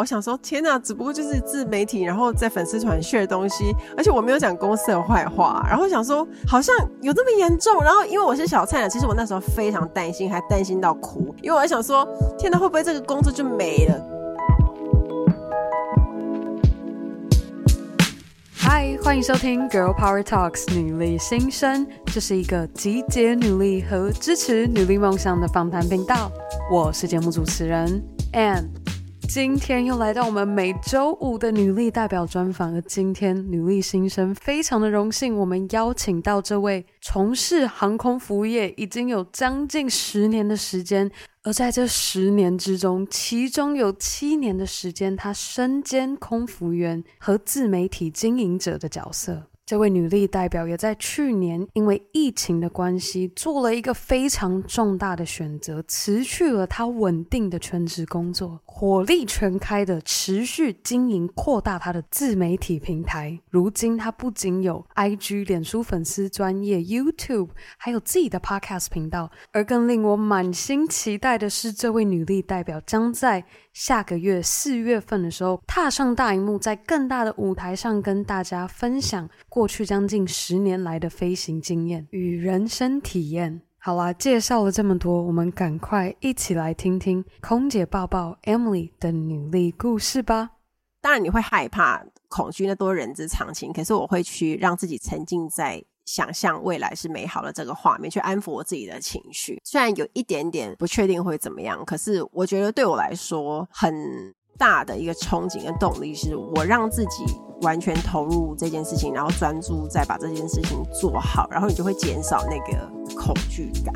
我想说，天哪，只不过就是自媒体，然后在粉丝团炫东西，而且我没有讲公司的坏话。然后想说，好像有这么严重。然后因为我是小菜鸟，其实我那时候非常担心，还担心到哭，因为我还想说，天哪，会不会这个工作就没了？嗨，欢迎收听 Girl Power Talks 女力新生，这是一个集结女力和支持女力梦想的访谈频道。我是节目主持人 Ann，今天又来到我们每周五的女力代表专访，而今天女力新生非常的荣幸，我们邀请到这位从事航空服务业已经有将近十年的时间。而在这十年之中，其中有七年的时间，她身兼空服员和自媒体经营者的角色。这位女力代表也在去年因为疫情的关系，做了一个非常重大的选择，辞去了她稳定的全职工作，火力全开的持续经营扩大她的自媒体平台。如今，她不仅有 IG、脸书粉丝专业、YouTube，还有自己的 Podcast 频道。而更令我满心期待的是，这位女力代表将在下个月四月份的时候，踏上大荧幕，在更大的舞台上跟大家分享过去将近十年来的飞行经验与人生体验。好啦，介绍了这么多，我们赶快一起来听听空姐抱抱 Emily 的努力故事吧。当然你会害怕、恐惧，那都人之常情。可是我会去让自己沉浸在。想象未来是美好的这个画面，去安抚我自己的情绪。虽然有一点点不确定会怎么样，可是我觉得对我来说很大的一个憧憬跟动力，是我让自己完全投入这件事情，然后专注在把这件事情做好，然后你就会减少那个恐惧感。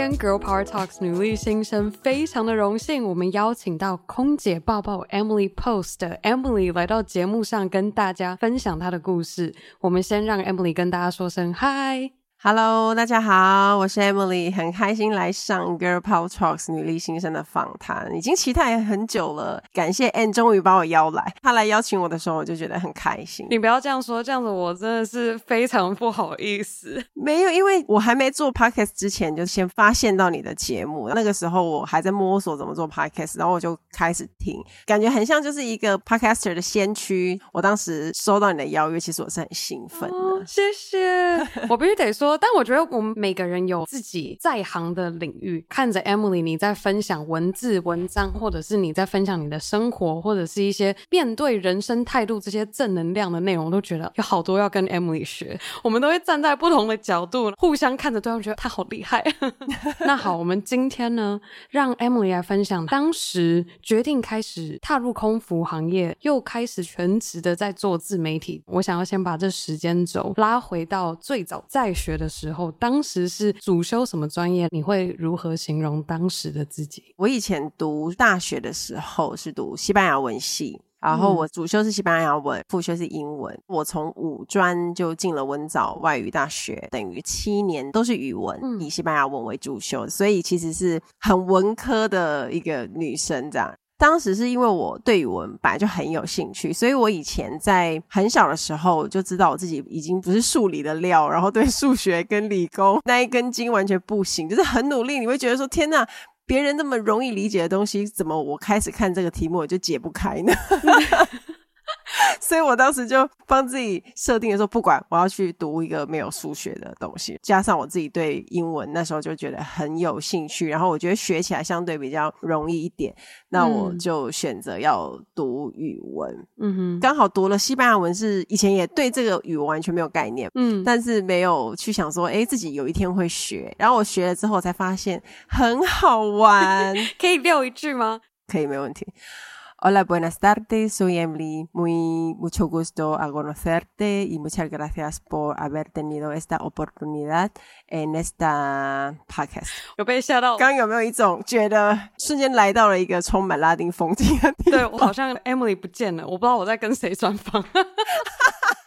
天 Girl Power Talks 女力新生非常的荣幸，我们邀请到空姐抱抱 Emily Post 的 Emily 来到节目上跟大家分享她的故事。我们先让 Emily 跟大家说声嗨。Hello，大家好，我是 Emily，很开心来上 Girl Power Talks 女力新生的访谈，已经期待很久了。感谢 Ann 终于把我邀来，他来邀请我的时候，我就觉得很开心。你不要这样说，这样子我真的是非常不好意思。没有，因为我还没做 Podcast 之前，就先发现到你的节目，那个时候我还在摸索怎么做 Podcast，然后我就开始听，感觉很像就是一个 Podcaster 的先驱。我当时收到你的邀约，其实我是很兴奋的。哦，谢谢，我必须得说。但我觉得我们每个人有自己在行的领域。看着 Emily 你在分享文字文章，或者是你在分享你的生活，或者是一些面对人生态度这些正能量的内容，都觉得有好多要跟 Emily 学。我们都会站在不同的角度，互相看着对方，觉得他好厉害。那好，我们今天呢，让 Emily 来分享当时决定开始踏入空服行业，又开始全职的在做自媒体。我想要先把这时间轴拉回到最早在学的时候，当时是主修什么专业？你会如何形容当时的自己？我以前读大学的时候是读西班牙文系，然后我主修是西班牙文，副修是英文。我从五专就进了文藻外语大学，等于七年都是语文，以西班牙文为主修，所以其实是很文科的一个女生这样。当时是因为我对语文本来就很有兴趣，所以我以前在很小的时候就知道我自己已经不是数理的料，然后对数学跟理工那一根筋完全不行，就是很努力。你会觉得说：“天哪，别人那么容易理解的东西，怎么我开始看这个题目我就解不开呢？” 所以我当时就帮自己设定的时候，不管我要去读一个没有数学的东西，加上我自己对英文那时候就觉得很有兴趣，然后我觉得学起来相对比较容易一点，那我就选择要读语文。嗯哼，刚好读了西班牙文，是以前也对这个语文完全没有概念，嗯，但是没有去想说，诶，自己有一天会学。然后我学了之后才发现很好玩，可以撂一句吗？可以，没问题。Hola, buenas tardes. Soy Emily. Muy mucho gusto a conocerte y muchas gracias por haber tenido esta oportunidad en esta podcast. 有被吓到？刚刚有没有一种觉得瞬间来到了一个充满拉丁风情的地方？对，我好像 Emily 不见了，我不知道我在跟谁专访。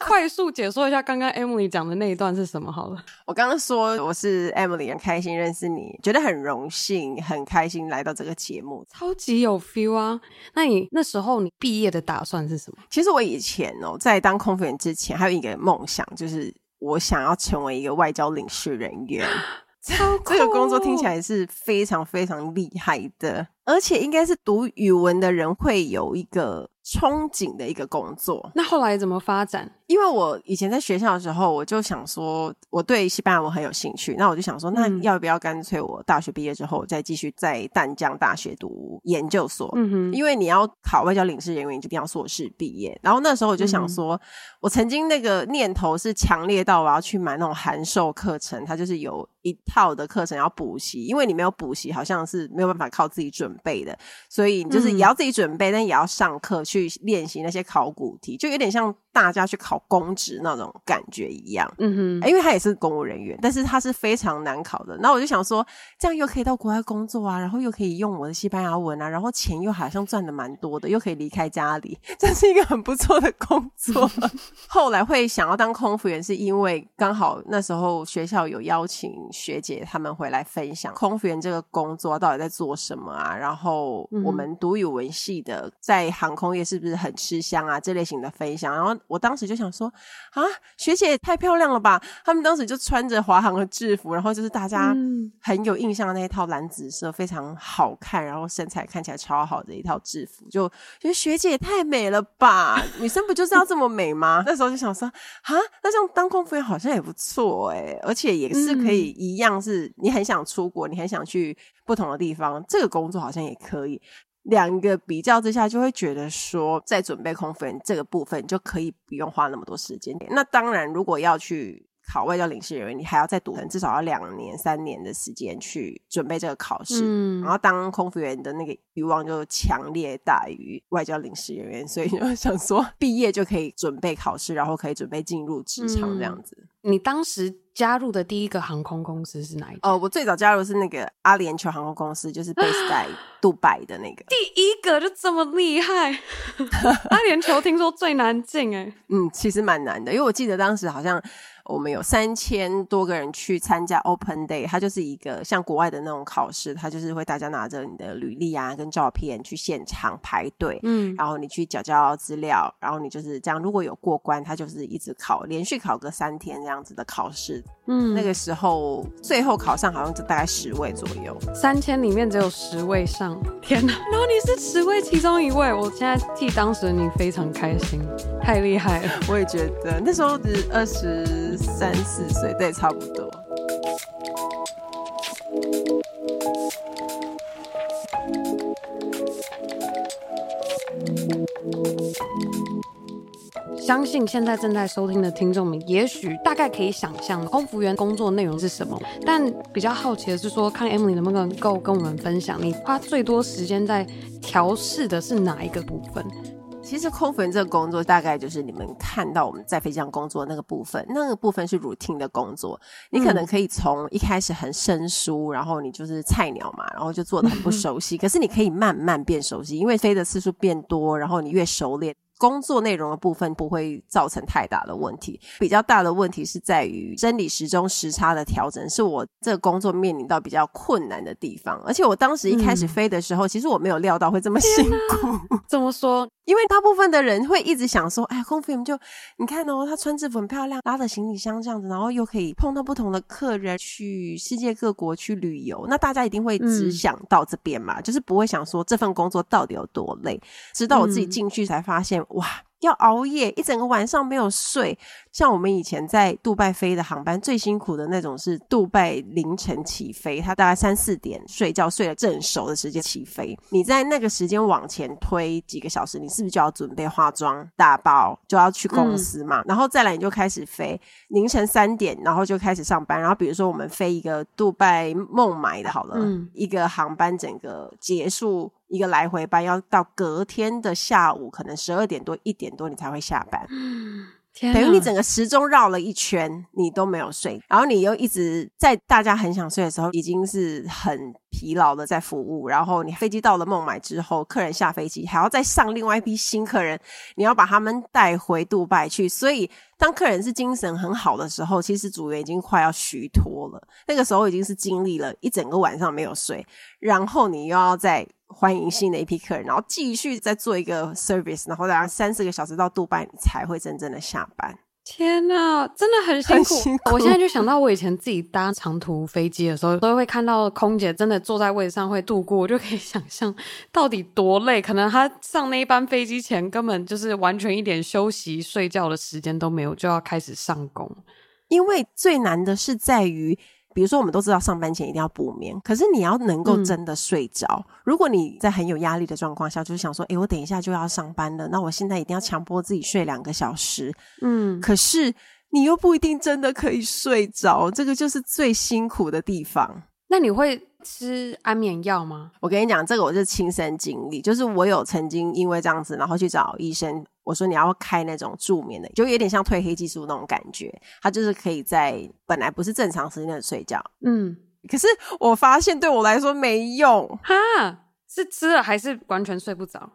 快速解说一下刚刚 Emily 讲的那一段是什么好了。我刚刚说我是 Emily，很开心认识你，觉得很荣幸，很开心来到这个节目，超级有 feel 啊！那你那时候你毕业的打算是什么？其实我以前哦，在当空服员之前，还有一个梦想，就是我想要成为一个外交领事人员。超哦，这个工作听起来是非常非常厉害的，而且应该是读语文的人会有一个憧憬的一个工作。那后来怎么发展？因为我以前在学校的时候，我就想说，我对西班牙文很有兴趣。那我就想说，那要不要干脆我大学毕业之后，再继续在淡江大学读研究所？嗯哼，因为你要考外交领事人员，你就一定要硕士毕业。然后那时候我就想说，嗯、我曾经那个念头是强烈到我要去买那种函授课程，它就是有一套的课程要补习，因为你没有补习，好像是没有办法靠自己准备的。所以你就是也要自己准备，但也要上课去练习那些考古题，就有点像大家去考公职那种感觉一样，嗯哼，因为他也是公务人员，但是他是非常难考的。那我就想说，这样又可以到国外工作啊，然后又可以用我的西班牙文啊，然后钱又好像赚的蛮多的，又可以离开家里，这是一个很不错的工作。后来会想要当空服员，是因为刚好那时候学校有邀请学姐他们回来分享空服员这个工作到底在做什么啊，然后我们读语文系的在航空业是不是很吃香啊，这类型的分享。然后我当时就想说。啊，学姐也太漂亮了吧！他们当时就穿着华航的制服，然后就是大家很有印象的那一套蓝紫色，非常好看，然后身材看起来超好的一套制服，就觉得学姐也太美了吧！女生不就是要这么美吗？那时候就想说，啊，那这样当空服员好像也不错哎，而且也是可以一样，是你很想出国，你很想去不同的地方，这个工作好像也可以。两个比较之下，就会觉得说，在准备空分这个部分就可以不用花那么多时间。那当然，如果要去考外交领事人员，你还要再读，至少要两年、三年的时间去准备这个考试。嗯，然后当空服员的那个欲望就强烈大于外交领事人员，所以就 想说，毕业就可以准备考试，然后可以准备进入职场这样子。嗯你当时加入的第一个航空公司是哪一个？哦，我最早加入的是那个阿联酋航空公司，就是 base 在杜拜的那个。第一个就这么厉害？阿联酋听说最难进诶。嗯，其实蛮难的，因为我记得当时好像。我们有三千多个人去参加 Open Day，它就是一个像国外的那种考试，它就是会大家拿着你的履历啊跟照片去现场排队，嗯，然后你去缴交资料，然后你就是这样，如果有过关，它就是一直考，连续考个三天这样子的考试，嗯，那个时候最后考上好像就大概十位左右，三千里面只有十位上，天哪！然后你是十位其中一位，我现在替当时的你非常开心，太厉害了，我也觉得那时候是二十。三四岁，对，差不多。相信现在正在收听的听众们，也许大概可以想象空服员工作内容是什么。但比较好奇的是说，看 Emily 能不能够跟我们分享，你花最多时间在调试的是哪一个部分？其实空服员这个工作大概就是你们看到我们在飞机上工作的那个部分，那个部分是 routine 的工作。你可能可以从一开始很生疏，然后你就是菜鸟嘛，然后就做的很不熟悉。可是你可以慢慢变熟悉，因为飞的次数变多，然后你越熟练。工作内容的部分不会造成太大的问题，比较大的问题是在于生理时钟时差的调整，是我这个工作面临到比较困难的地方。而且我当时一开始飞的时候，嗯、其实我没有料到会这么辛苦。怎么说？因为大部分的人会一直想说，哎，空服员就你看哦，他穿制服很漂亮，拉着行李箱这样子，然后又可以碰到不同的客人，去世界各国去旅游。那大家一定会只想到这边嘛，嗯、就是不会想说这份工作到底有多累。直到我自己进去才发现，嗯、哇！要熬夜一整个晚上没有睡，像我们以前在杜拜飞的航班，最辛苦的那种是杜拜凌晨起飞，他大概三四点睡觉，睡了正熟的时间起飞。你在那个时间往前推几个小时，你是不是就要准备化妆、打包，就要去公司嘛？嗯、然后再来你就开始飞，凌晨三点，然后就开始上班。然后比如说我们飞一个杜拜孟买的，好了，嗯、一个航班整个结束。一个来回班要到隔天的下午，可能十二点多一点多你才会下班，嗯，等于你整个时钟绕了一圈，你都没有睡，然后你又一直在大家很想睡的时候，已经是很疲劳的在服务，然后你飞机到了孟买之后，客人下飞机还要再上另外一批新客人，你要把他们带回杜拜去，所以。当客人是精神很好的时候，其实组员已经快要虚脱了。那个时候已经是经历了一整个晚上没有睡，然后你又要再欢迎新的一批客人，然后继续再做一个 service，然后大概三四个小时到杜拜，你才会真正的下班。天呐，真的很辛苦。辛苦。我现在就想到我以前自己搭长途飞机的时候，都会看到空姐真的坐在位置上会度过，我就可以 想象到底多累。可能她上那一班飞机前根本就是完全一点休息睡觉的时间都没有，就要开始上工。因为最难的是在于。比如说，我们都知道上班前一定要补眠，可是你要能够真的睡着。嗯、如果你在很有压力的状况下，就是想说，诶，我等一下就要上班了，那我现在一定要强迫自己睡两个小时。嗯，可是你又不一定真的可以睡着，这个就是最辛苦的地方。那你会吃安眠药吗？我跟你讲，这个我是亲身经历，就是我有曾经因为这样子，然后去找医生。我说你要开那种助眠的，就有点像褪黑激素那种感觉，它就是可以在本来不是正常时间的睡觉。嗯，可是我发现对我来说没用。哈，是吃了还是完全睡不着？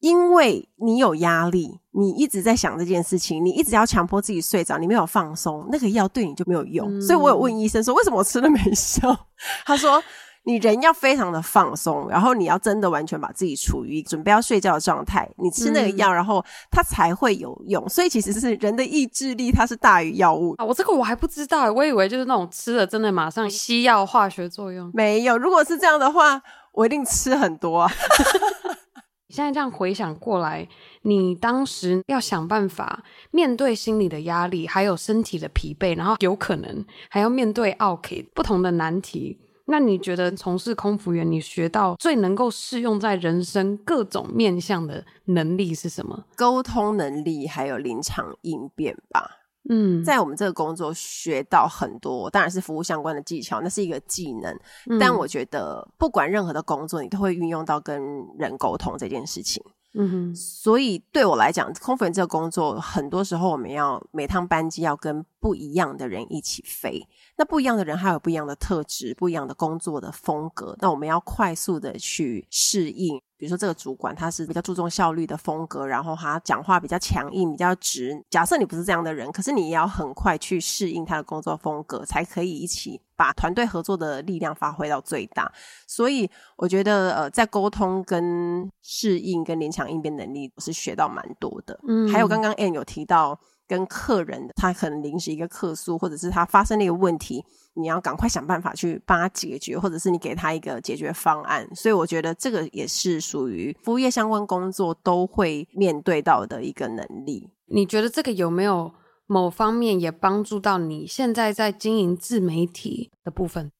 因为你有压力，你一直在想这件事情，你一直要强迫自己睡着，你没有放松，那个药对你就没有用。嗯。所以我有问医生说，为什么我吃了没效？他说。你人要非常的放松，然后你要真的完全把自己处于准备要睡觉的状态，你吃那个药，然后它才会有用。所以其实是人的意志力，它是大于药物啊。我这个我还不知道，我以为就是那种吃了真的马上西药化学作用。没有，如果是这样的话，我一定吃很多啊。你现在这样回想过来，你当时要想办法面对心理的压力，还有身体的疲惫，然后有可能还要面对奥 K 不同的难题。那你觉得从事空服员，你学到最能够适用在人生各种面向的能力是什么？沟通能力，还有临场应变吧。嗯，在我们这个工作学到很多，当然是服务相关的技巧，那是一个技能。嗯。但我觉得，不管任何的工作，你都会运用到跟人沟通这件事情。嗯哼，所以对我来讲，空服员这个工作，很多时候我们要每趟班机要跟不一样的人一起飞。那不一样的人，还有不一样的特质，不一样的工作的风格。那我们要快速的去适应。比如说，这个主管他是比较注重效率的风格，然后他讲话比较强硬、比较直。假设你不是这样的人，可是你也要很快去适应他的工作风格，才可以一起把团队合作的力量发挥到最大。所以，我觉得呃，在沟通跟适应跟临场应变能力，我是学到蛮多的。嗯，还有刚刚 Anne 有提到跟客人，他可能临时一个客诉，或者是他发生了一个问题。你要赶快想办法去帮他解决，或者是你给他一个解决方案。所以我觉得这个也是属于服务业相关工作都会面对到的一个能力。你觉得这个有没有某方面也帮助到你现在在经营自媒体的部分？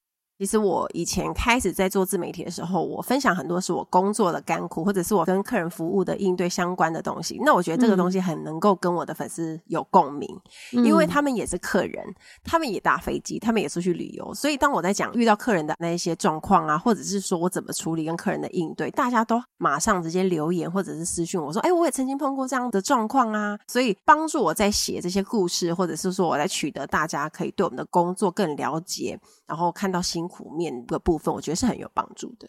其实我以前开始在做自媒体的时候，我分享很多是我工作的甘苦，或者是我跟客人服务的应对相关的东西。那我觉得这个东西很能够跟我的粉丝有共鸣，嗯，因为他们也是客人，他们也搭飞机，他们也出去旅游。所以当我在讲遇到客人的那一些状况啊，或者是说我怎么处理跟客人的应对，大家都马上直接留言或者是私讯我说：“哎，我也曾经碰过这样的状况啊。”所以帮助我在写这些故事，或者是说我在取得大家可以对我们的工作更了解，然后看到新。苦面的部分，我觉得是很有帮助的。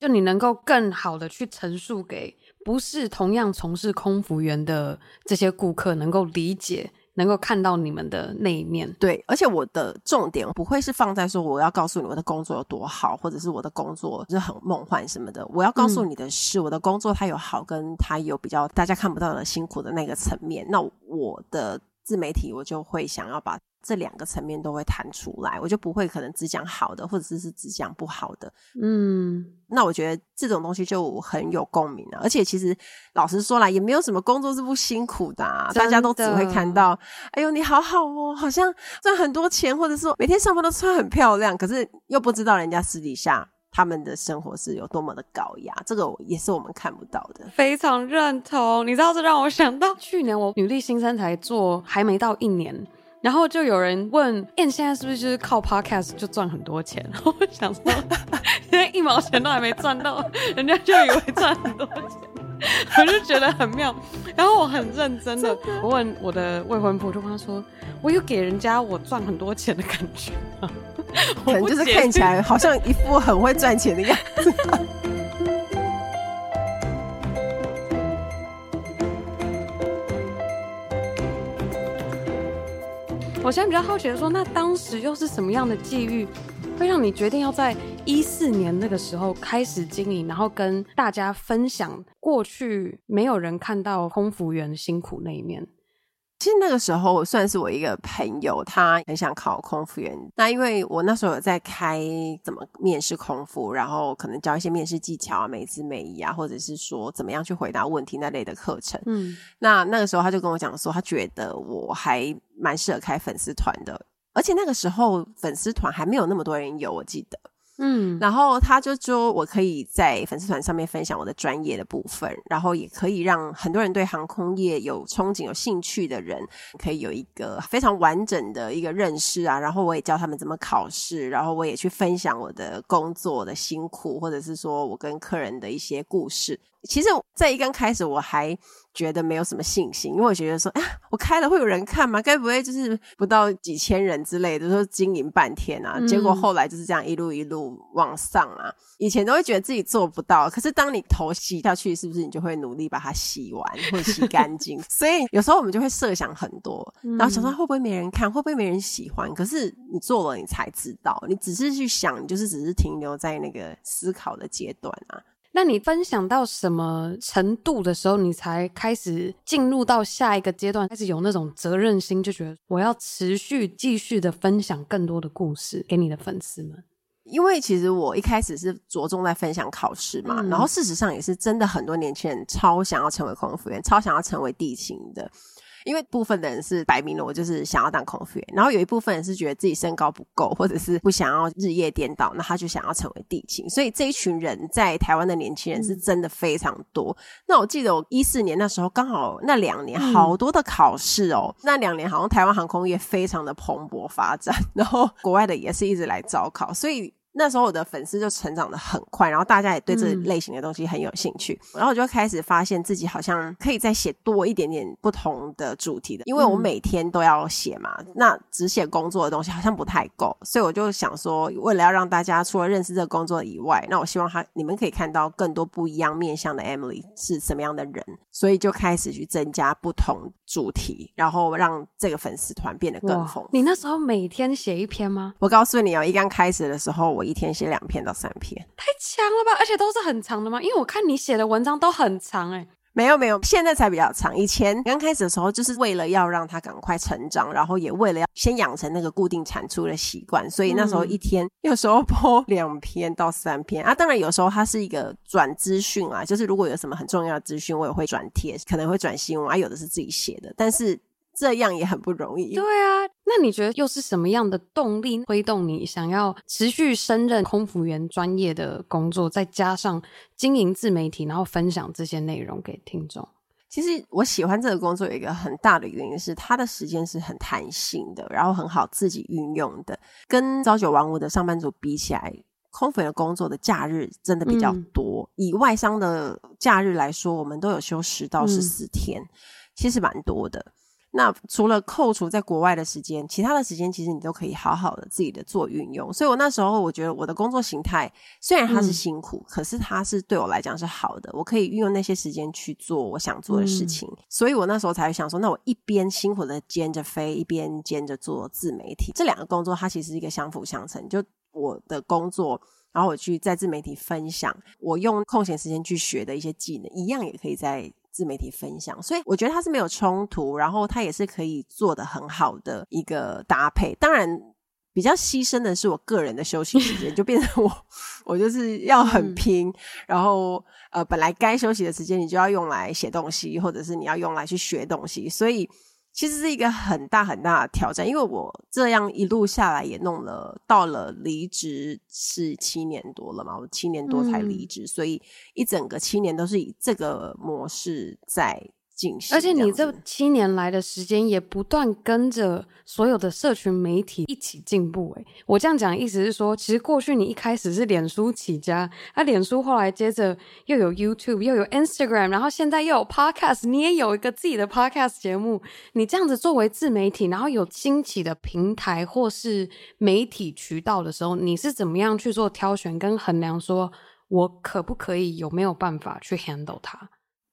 就你能够更好的去陈述给不是同样从事空服员的这些顾客，能够理解，能够看到你们的那一面。对，而且我的重点不会是放在说我要告诉你我的工作有多好，或者是我的工作是很梦幻什么的。我要告诉你的是，我的工作它有好，跟它有比较大家看不到的辛苦的那个层面。那我的自媒体，我就会想要把。这两个层面都会谈出来，我就不会可能只讲好的，或者是是只讲不好的。嗯，那我觉得这种东西就很有共鸣了。而且其实老实说来，也没有什么工作是不辛苦的啊。大家都只会看到，哎呦你好好哦，好像赚很多钱，或者说每天上班都穿很漂亮，可是又不知道人家私底下他们的生活是有多么的高压，这个也是我们看不到的。非常认同，你知道这让我想到去年我女力新生才做还没到一年。然后就有人问：“哎，你现在是不是就是靠 podcast 就赚很多钱？”然 后我想说，现在一毛钱都还没赚到，人家就以为赚很多钱，我就觉得很妙。然后我很认真的，我问我的未婚夫，就跟他说：“我有给人家我赚很多钱的感觉吗？”可能就是看起来好像一副很会赚钱的样子。我现在比较好奇的说，那当时又是什么样的际遇，会让你决定要在一四年那个时候开始经营，然后跟大家分享过去没有人看到空服员辛苦那一面？其实那个时候算是我一个朋友，他很想考空服员。那因为我那时候有在开怎么面试空服，然后可能教一些面试技巧啊、美姿美仪啊，或者是说怎么样去回答问题那类的课程。嗯，那那个时候他就跟我讲说，他觉得我还蛮适合开粉丝团的，而且那个时候粉丝团还没有那么多人有，我记得。嗯，然后他就说，我可以在粉丝团上面分享我的专业的部分，然后也可以让很多人对航空业有憧憬、有兴趣的人，可以有一个非常完整的一个认识啊。然后我也教他们怎么考试，然后我也去分享我的工作的辛苦，或者是说我跟客人的一些故事。其实，在一刚开始，我还觉得没有什么信心，因为我觉得说，啊，我开了会有人看吗？该不会就是不到几千人之类的，说经营半天啊？结果后来就是这样一路一路往上啊。以前都会觉得自己做不到，可是当你头洗下去，是不是你就会努力把它洗完或者洗干净？所以有时候我们就会设想很多，然后想说会不会没人看，会不会没人喜欢？可是你做了，你才知道，你只是去想，你就是只是停留在那个思考的阶段啊。那你分享到什么程度的时候，你才开始进入到下一个阶段，开始有那种责任心，就觉得我要持续继续的分享更多的故事给你的粉丝们？因为其实我一开始是着重在分享考试嘛，嗯、然后事实上也是真的很多年轻人超想要成为空服员，超想要成为地勤的。因为部分的人是摆明了，我就是想要当空服员，然后有一部分人是觉得自己身高不够，或者是不想要日夜颠倒，那他就想要成为地勤。所以这一群人在台湾的年轻人是真的非常多。嗯、那我记得我一四年那时候刚好那两年好多的考试哦，嗯、那两年好像台湾航空业非常的蓬勃发展，然后国外的也是一直来招考，所以。那时候我的粉丝就成长的很快，然后大家也对这类型的东西很有兴趣，嗯、然后我就开始发现自己好像可以再写多一点点不同的主题的，因为我每天都要写嘛，嗯、那只写工作的东西好像不太够，所以我就想说，为了要让大家除了认识这个工作以外，那我希望他你们可以看到更多不一样面向的 Emily 是什么样的人，所以就开始去增加不同主题，然后让这个粉丝团变得更丰富。你那时候每天写一篇吗？我告诉你哦，一刚开始的时候。我一天写两篇到三篇，太强了吧！而且都是很长的吗？因为我看你写的文章都很长哎。没有没有，现在才比较长。以前刚开始的时候，就是为了要让他赶快成长，然后也为了要先养成那个固定产出的习惯，所以那时候一天有时候播两篇到三篇 啊。当然有时候它是一个转资讯啊，就是如果有什么很重要的资讯，我也会转贴，可能会转新闻啊。有的是自己写的，但是。这样也很不容易。对啊，那你觉得又是什么样的动力推动你想要持续升任空服员专业的工作，再加上经营自媒体，然后分享这些内容给听众？其实我喜欢这个工作有一个很大的原因是，它的时间是很弹性的，然后很好自己运用的。跟朝九晚五的上班族比起来，空服员的工作的假日真的比较多。嗯、以外商的假日来说，我们都有休十到十四天，嗯、其实蛮多的。那除了扣除在国外的时间，其他的时间其实你都可以好好的自己的做运用。所以我那时候我觉得我的工作形态虽然它是辛苦，嗯、可是它是对我来讲是好的。我可以运用那些时间去做我想做的事情。嗯、所以我那时候才会想说，那我一边辛苦的兼着飞，一边兼着做自媒体，这两个工作它其实是一个相辅相成。就我的工作，然后我去在自媒体分享，我用空闲时间去学的一些技能，一样也可以在。自媒体分享，所以我觉得它是没有冲突，然后它也是可以做的很好的一个搭配。当然，比较牺牲的是我个人的休息时间，就变成我我就是要很拼，嗯、然后呃，本来该休息的时间你就要用来写东西，或者是你要用来去学东西，所以。其实是一个很大很大的挑战，因为我这样一路下来也弄了，到了离职是七年多了嘛，我七年多才离职，嗯、所以一整个七年都是以这个模式在。而且你这七年来的时间也不断跟着所有的社群媒体一起进步。诶，我这样讲的意思是说，其实过去你一开始是脸书起家，啊，脸书后来接着又有 YouTube，又有 Instagram，然后现在又有 Podcast，你也有一个自己的 Podcast 节目。你这样子作为自媒体，然后有兴起的平台或是媒体渠道的时候，你是怎么样去做挑选跟衡量？说我可不可以，有没有办法去 handle 它？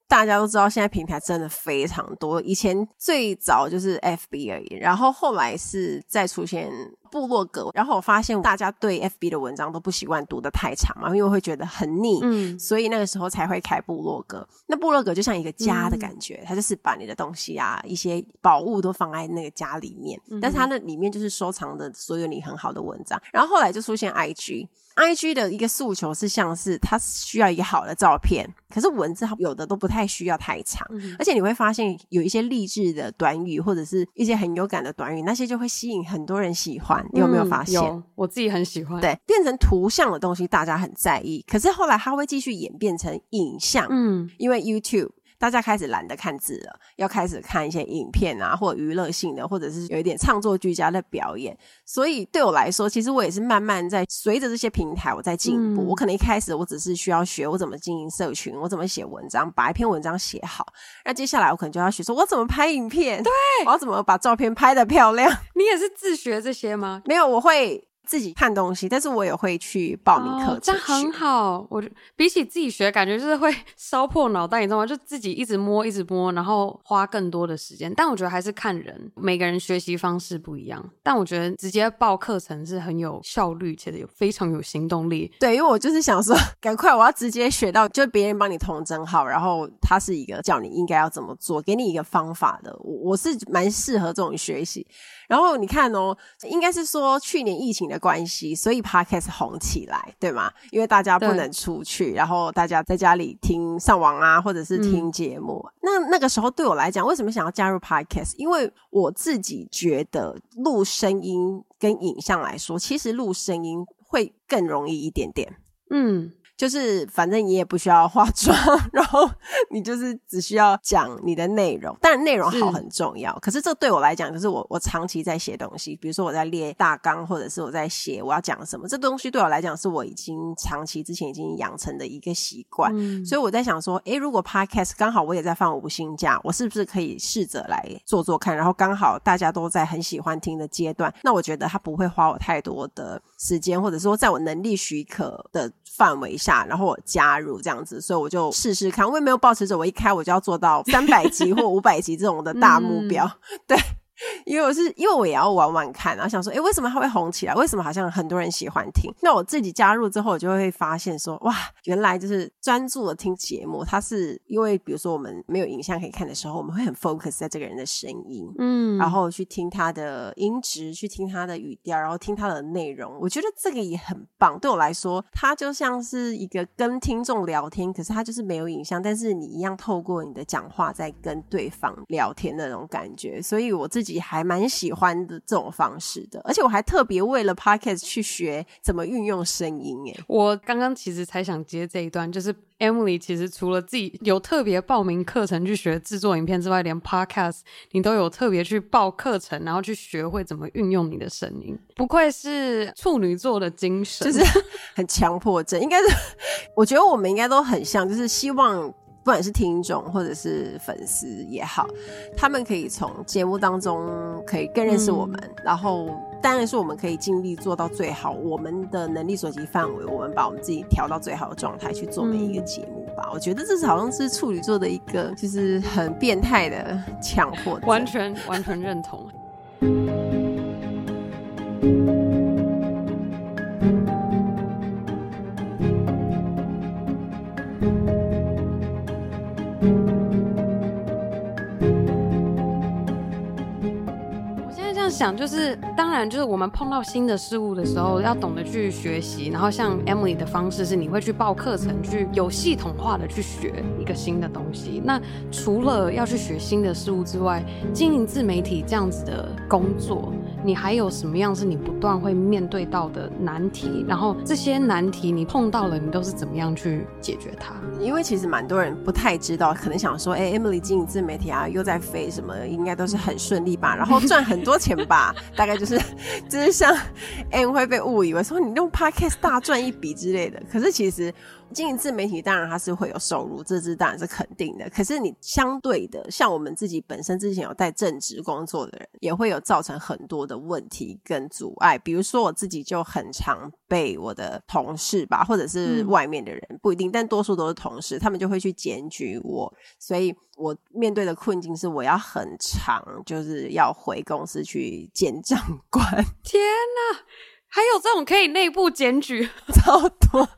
大家都知道，现在平台真的非常多。以前最早就是 FB 而已，然后后来是再出现部落格。然后我发现大家对 FB 的文章都不习惯读的太长嘛，因为会觉得很腻。嗯，所以那个时候才会开部落格。那部落格就像一个家的感觉，嗯、它就是把你的东西啊、一些宝物都放在那个家里面。嗯、但是它那里面就是收藏的所有你很好的文章。然后后来就出现 IG。I G 的一个诉求是像是它需要一个好的照片，可是文字有的都不太需要太长，嗯、而且你会发现有一些励志的短语或者是一些很有感的短语，那些就会吸引很多人喜欢。你有没有发现？嗯、有，我自己很喜欢。对，变成图像的东西大家很在意，可是后来它会继续演变成影像。嗯，因为 YouTube。大家开始懒得看字了，要开始看一些影片啊，或者娱乐性的，或者是有一点创作俱佳的表演。所以对我来说，其实我也是慢慢在随着这些平台我在进步。嗯、我可能一开始我只是需要学我怎么经营社群，我怎么写文章，把一篇文章写好。那接下来我可能就要学说，我怎么拍影片，对，我要怎么把照片拍得漂亮。你也是自学这些吗？没有，我会。自己看东西，但是我也会去报名课程，哦，这样很好。我比起自己学，感觉就是会烧破脑袋，你知道吗？就自己一直摸，一直摸，然后花更多的时间。但我觉得还是看人，每个人学习方式不一样。但我觉得直接报课程是很有效率，且有非常有行动力。对，因为我就是想说，赶快我要直接学到，就别人帮你统整好，然后他是一个叫你应该要怎么做，给你一个方法的。我我是蛮适合这种学习。然后你看哦，应该是说去年疫情的关系，所以 Podcast 红起来，对吗？因为大家不能出去，然后大家在家里听上网啊，或者是听节目。嗯、那那个时候对我来讲，为什么想要加入 Podcast？因为我自己觉得录声音跟影像来说，其实录声音会更容易一点点。嗯。就是反正你也不需要化妆，然后你就是只需要讲你的内容，当然内容好很重要。是可是这对我来讲，就是我我长期在写东西，比如说我在列大纲，或者是我在写我要讲什么，这东西对我来讲是我已经长期之前已经养成的一个习惯。嗯、所以我在想说，诶，如果 Podcast 刚好我也在放五薪假，我是不是可以试着来做做看？然后刚好大家都在很喜欢听的阶段，那我觉得它不会花我太多的时间，或者说在我能力许可的范围下。然后我加入这样子，所以我就试试看。我也没有保持着我一开我就要做到三百集或五百集这种的大目标，嗯、对。因为我是因为我也要玩玩看，然后想说，哎，为什么它会红起来？为什么好像很多人喜欢听？那我自己加入之后，我就会发现说，哇，原来就是专注的听节目。它是因为，比如说我们没有影像可以看的时候，我们会很 focus 在这个人的声音，嗯，然后去听他的音质，去听他的语调，然后听他的内容。我觉得这个也很棒。对我来说，它就像是一个跟听众聊天，可是它就是没有影像，但是你一样透过你的讲话在跟对方聊天的那种感觉。所以我自己。自己还蛮喜欢的这种方式的，而且我还特别为了 Podcast 去学怎么运用声音。哎，我刚刚其实才想接这一段，就是 Emily 其实除了自己有特别报名课程去学制作影片之外，连 Podcast 你都有特别去报课程，然后去学会怎么运用你的声音。不愧是处女座的精神，就是 很强迫症。应该是，我觉得我们应该都很像，就是希望。不管是听众或者是粉丝也好，他们可以从节目当中可以更认识我们，嗯、然后当然是我们可以尽力做到最好，我们的能力所及范围，我们把我们自己调到最好的状态去做每一个节目吧。嗯、我觉得这是好像是处女座的一个就是很变态的强迫，完全完全认同。想就是，当然就是我们碰到新的事物的时候，要懂得去学习。然后像 Emily 的方式是，你会去报课程，去有系统化的去学一个新的东西。那除了要去学新的事物之外，经营自媒体这样子的工作。你还有什么样是你不断会面对到的难题？然后这些难题你碰到了，你都是怎么样去解决它？因为其实蛮多人不太知道，可能想说，哎，Emily 经营自媒体啊，又在飞什么，应该都是很顺利吧？然后赚很多钱吧？大概就是 就是像 M 会被误以为说你用 Podcast 大赚一笔之类的。可是其实经营自媒体当然它是会有收入，这是当然是肯定的。可是你相对的，像我们自己本身之前有在正职工作的人，也会有造成很多的问题跟阻碍。比如说我自己就很常被我的同事吧，或者是外面的人，嗯、不一定，但多数都是同事，他们就会去检举我，所以我面对的困境是我要很长，就是要回公司去见长官。天哪！还有这种可以内部检举，超多，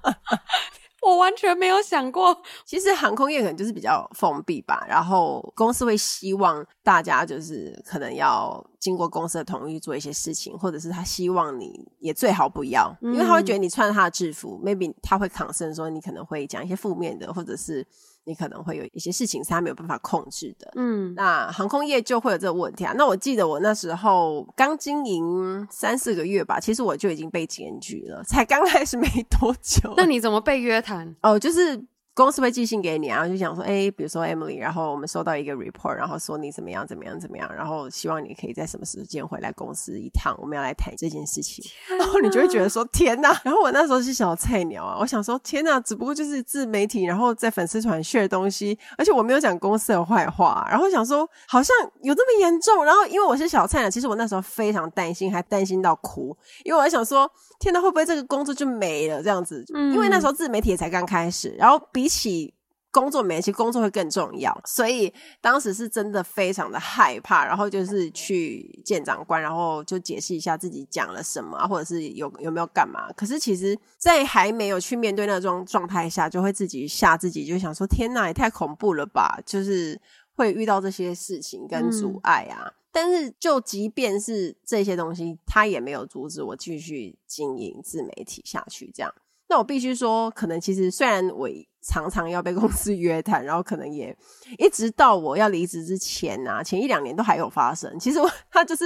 我完全没有想过。其实航空业可能就是比较封闭吧，然后公司会希望大家就是可能要经过公司的同意做一些事情，或者是他希望你也最好不要，因为他会觉得你穿他的制服，嗯，maybe 他会 concern 说你可能会讲一些负面的，或者是。你可能会有一些事情是他没有办法控制的，嗯，那航空业就会有这个问题啊。那我记得我那时候刚经营三四个月吧，其实我就已经被检举了，才刚开始没多久。那你怎么被约谈？哦，就是。公司会寄信给你，然后就想说，哎，比如说 Emily，然后我们收到一个 report，然后说你怎么样怎么样怎么样，然后希望你可以在什么时间回来公司一趟，我们要来谈这件事情。然后你就会觉得说，天哪！然后我那时候是小菜鸟啊，我想说，天哪，只不过就是自媒体，然后在粉丝团 share 东西，而且我没有讲公司的坏话，然后想说好像有这么严重。然后因为我是小菜鸟，其实我那时候非常担心，还担心到哭，因为我还想说，天哪，会不会这个工作就没了这样子？嗯，因为那时候自媒体也才刚开始，然后比起工作没，其实工作会更重要，所以当时是真的非常的害怕，然后就是去见长官，然后就解释一下自己讲了什么啊，或者是有有没有干嘛。可是其实，在还没有去面对那种状态下，就会自己吓自己，就想说：天哪，也太恐怖了吧！就是会遇到这些事情跟阻碍啊。嗯。但是，就即便是这些东西，他也没有阻止我继续经营自媒体下去。这样，那我必须说，可能其实虽然我常常要被公司约谈，然后可能也一直到我要离职之前啊，前一两年都还有发生。其实我它就是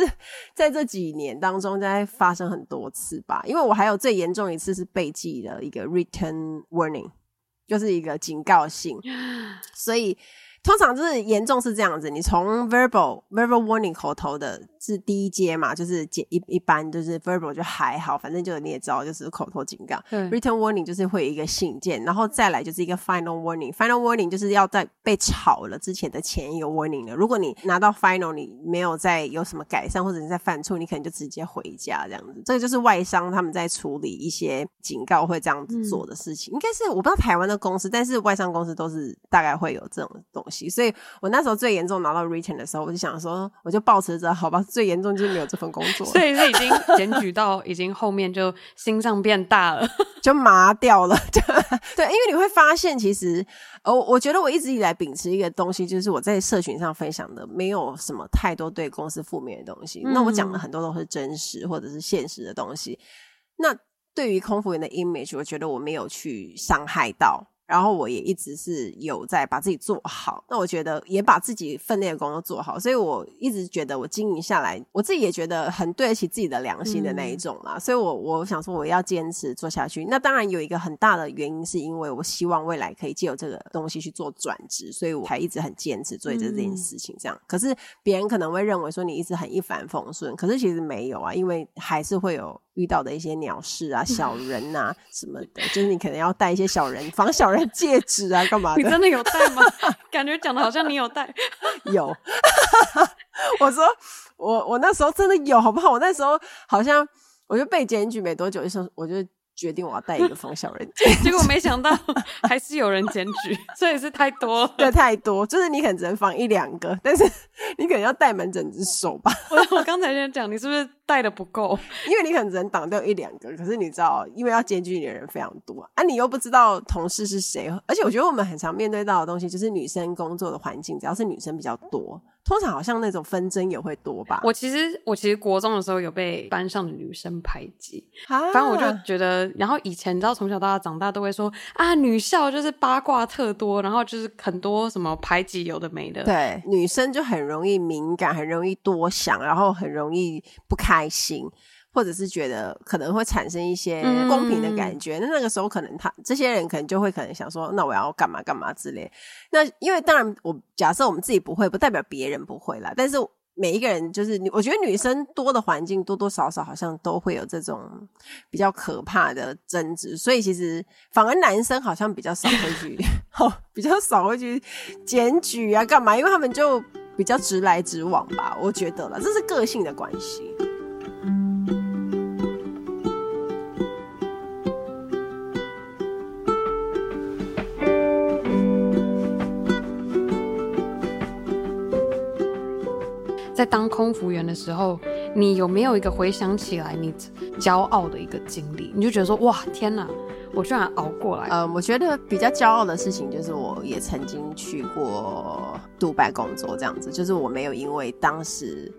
在这几年当中在发生很多次吧。因为我还有最严重一次是被记了一个 written warning，就是一个警告信，所以。通常就是严重是这样子，你从 verbal verbal warning 口头的是第一阶嘛，就是一一般就是 verbal 就还好，反正就你也知道，就是口头警告。嗯。written warning 就是会有一个信件，然后再来就是一个 final warning。final warning 就是要在被炒了之前的前一个 warning 了。如果你拿到 final，你没有再有什么改善，或者你在犯错，你可能就直接回家这样子。这个就是外商他们在处理一些警告会这样子做的事情。嗯。应该是我不知道台湾的公司，但是外商公司都是大概会有这种东西。所以我那时候最严重拿到 written 的时候，我就想说，我就抱持着好吧，最严重就是没有这份工作。所以是已经检举到，已经后面就心脏变大了，就麻掉了。对，因为你会发现，其实，呃，我觉得我一直以来秉持一个东西，就是我在社群上分享的，没有什么太多对公司负面的东西。嗯、那我讲的很多都是真实或者是现实的东西。那对于空服员的 image，我觉得我没有去伤害到。然后我也一直是有在把自己做好，那我觉得也把自己分内的工作做好，所以我一直觉得我经营下来，我自己也觉得很对得起自己的良心的那一种啦。嗯、所以我我想说我要坚持做下去。那当然有一个很大的原因，是因为我希望未来可以借由这个东西去做转职，所以我才一直很坚持做这件事情。这样，嗯、可是别人可能会认为说你一直很一帆风顺，可是其实没有啊，因为还是会有。遇到的一些鸟事啊、小人啊什么的，就是你可能要带一些小人防小人戒指啊，干嘛的？你真的有带吗？感觉讲的好像你有带。有，我说我我那时候真的有，好不好？我那时候好像我就被检举没多久，就说我就。决定我要带一个防小人，结果没想到 还是有人检举，这也是太多，对，太多，就是你可能只能防一两个，但是你可能要带满整只手吧。我我刚才在讲，你是不是带的不够？因为你可能只能挡掉一两个，可是你知道，因为要检举你的人非常多啊，你又不知道同事是谁，而且我觉得我们很常面对到的东西就是女生工作的环境，只要是女生比较多。通常好像那种纷争也会多吧。我其实我其实国中的时候有被班上的女生排挤，啊、反正我就觉得，然后以前你知道从小到大长大都会说啊，女校就是八卦特多，然后就是很多什么排挤有的没的。对，女生就很容易敏感，很容易多想，然后很容易不开心。或者是觉得可能会产生一些公平的感觉，那、嗯、那个时候可能他这些人可能就会可能想说，那我要干嘛干嘛之类。那因为当然我假设我们自己不会，不代表别人不会啦。但是每一个人就是，我觉得女生多的环境多多少少好像都会有这种比较可怕的争执，所以其实反而男生好像比较少会去，哦，比较少会去检举啊干嘛，因为他们就比较直来直往吧，我觉得了，这是个性的关系。在当空服员的时候，你有没有一个回想起来你骄傲的一个经历？你就觉得说，哇，天哪，我居然熬过来。呃，我觉得比较骄傲的事情就是，我也曾经去过杜拜工作，这样子，就是我没有因为当时。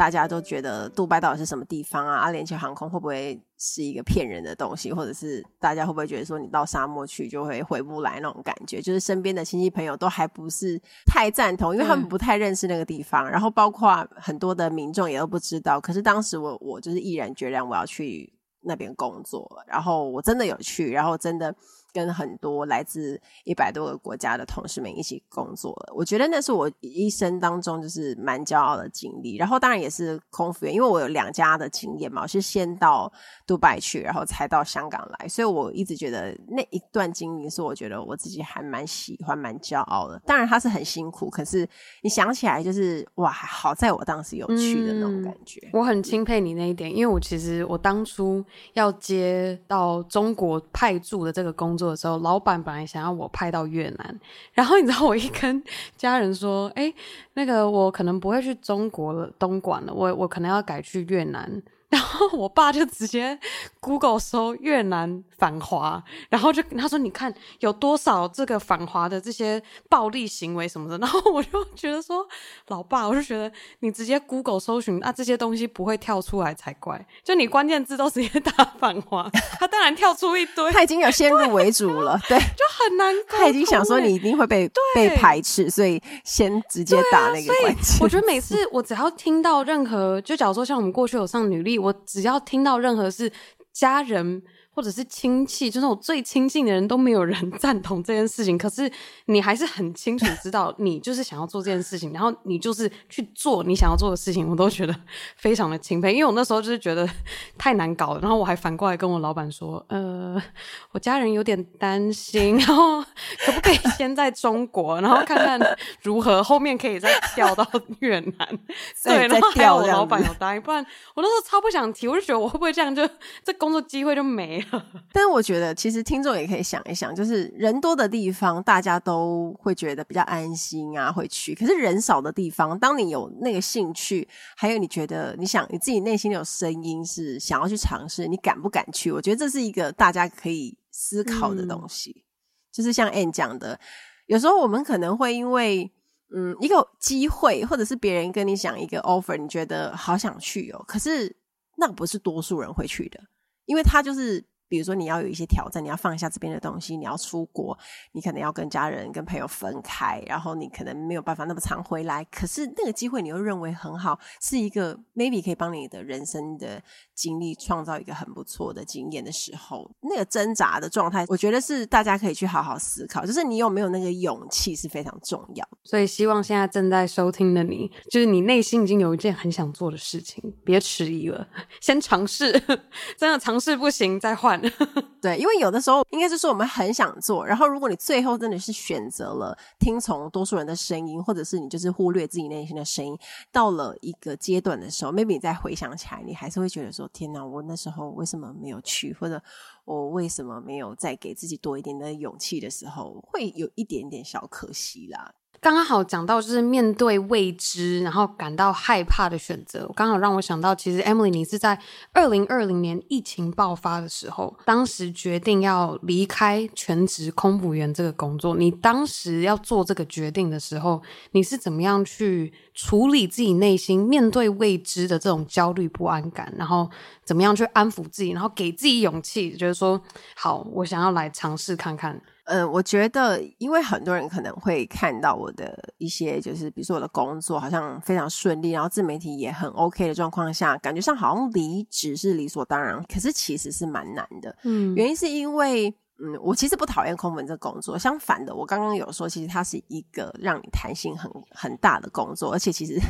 大家都觉得杜拜到底是什么地方啊？阿联酋航空会不会是一个骗人的东西？或者是大家会不会觉得说你到沙漠去就会回不来那种感觉？就是身边的亲戚朋友都还不是太赞同，因为他们不太认识那个地方，嗯、然后包括很多的民众也都不知道。可是当时我我就是毅然决然我要去那边工作，然后我真的有去，然后真的。跟很多来自一百多个国家的同事们一起工作了，我觉得那是我一生当中就是蛮骄傲的经历。然后当然也是空服员，因为我有两家的经验嘛，我是先到杜拜去，然后才到香港来，所以我一直觉得那一段经历是我觉得我自己还蛮喜欢、蛮骄傲的。当然他是很辛苦，可是你想起来就是哇，好在我当时有去的那种感觉。嗯，我很钦佩你那一点，因为我其实我当初要接到中国派驻的这个工做的时候，老板本来想要我派到越南，然后你知道我一跟家人说，哎、那个我可能不会去中国了，东莞了，我我可能要改去越南。然后我爸就直接 Google 搜越南反华，然后就他说，你看有多少这个反华的这些暴力行为什么的，然后我就觉得说，老爸，我就觉得你直接 Google 搜寻，那、啊、这些东西不会跳出来才怪。就你关键字都直接打 反华，他当然跳出一堆。他已经有先入为主了，对，就很难。他已经想说你一定会被被排斥，所以先直接打那个关键字。我觉得每次我只要听到任何，就假如说像我们过去有上女力。我只要听到任何是家人。或者是亲戚，就是我最亲近的人都没有人 赞同这件事情，可是你还是很清楚知道你就是想要做这件事情，然后你就是去做你想要做的事情，我都觉得 非常的钦佩。因为我那时候就是觉得 太难搞了，然后我还反过来跟我老板说：“呃，我家人有点担心，然后可不可以先在中国，然后看看如何，后面可以再调到越南。”对，然后还有我老板有答应，不然我那时候超不想提，我就觉得我会不会这样就这工作机会就没了。但是我觉得，其实听众也可以想一想，就是人多的地方，大家都会觉得比较安心啊，会去。可是人少的地方，当你有那个兴趣，还有你觉得你想你自己内心有声音是想要去尝试，你敢不敢去？我觉得这是一个大家可以思考的东西。嗯、就是像 Ann 讲的，有时候我们可能会因为嗯一个机会，或者是别人跟你讲一个 offer，你觉得好想去哦，可是那不是多数人会去的，因为他就是。比如说，你要有一些挑战，你要放下这边的东西，你要出国，你可能要跟家人、跟朋友分开，然后你可能没有办法那么常回来。可是那个机会，你又认为很好，是一个 maybe 可以帮你的人生的经历创造一个很不错的经验的时候，那个挣扎的状态，我觉得是大家可以去好好思考，就是你有没有那个勇气是非常重要。所以，希望现在正在收听的你，就是你内心已经有一件很想做的事情，别迟疑了，先尝试，真的尝试不行再换。对，因为有的时候应该是说我们很想做，然后如果你最后真的是选择了听从多数人的声音，或者是你就是忽略自己内心的声音，到了一个阶段的时候，maybe 你再回想起来，你还是会觉得说：天哪，我那时候为什么没有去，或者我为什么没有再给自己多一点的勇气的时候，会有一点点小可惜啦。刚刚好讲到就是面对未知，然后感到害怕的选择，刚好让我想到，其实 Emily 你是在二零二零年疫情爆发的时候，当时决定要离开全职空服员这个工作。你当时要做这个决定的时候，你是怎么样去处理自己内心面对未知的这种焦虑不安感？然后怎么样去安抚自己，然后给自己勇气，觉得说好，我想要来尝试看看。嗯，我觉得，因为很多人可能会看到我的一些，就是比如说我的工作好像非常顺利，然后自媒体也很 OK 的状况下，感觉上好像离职是理所当然，可是其实是蛮难的。嗯，原因是因为。嗯，我其实不讨厌空服员这工作，相反的，我刚刚有说，其实它是一个让你弹性很很大的工作，而且其实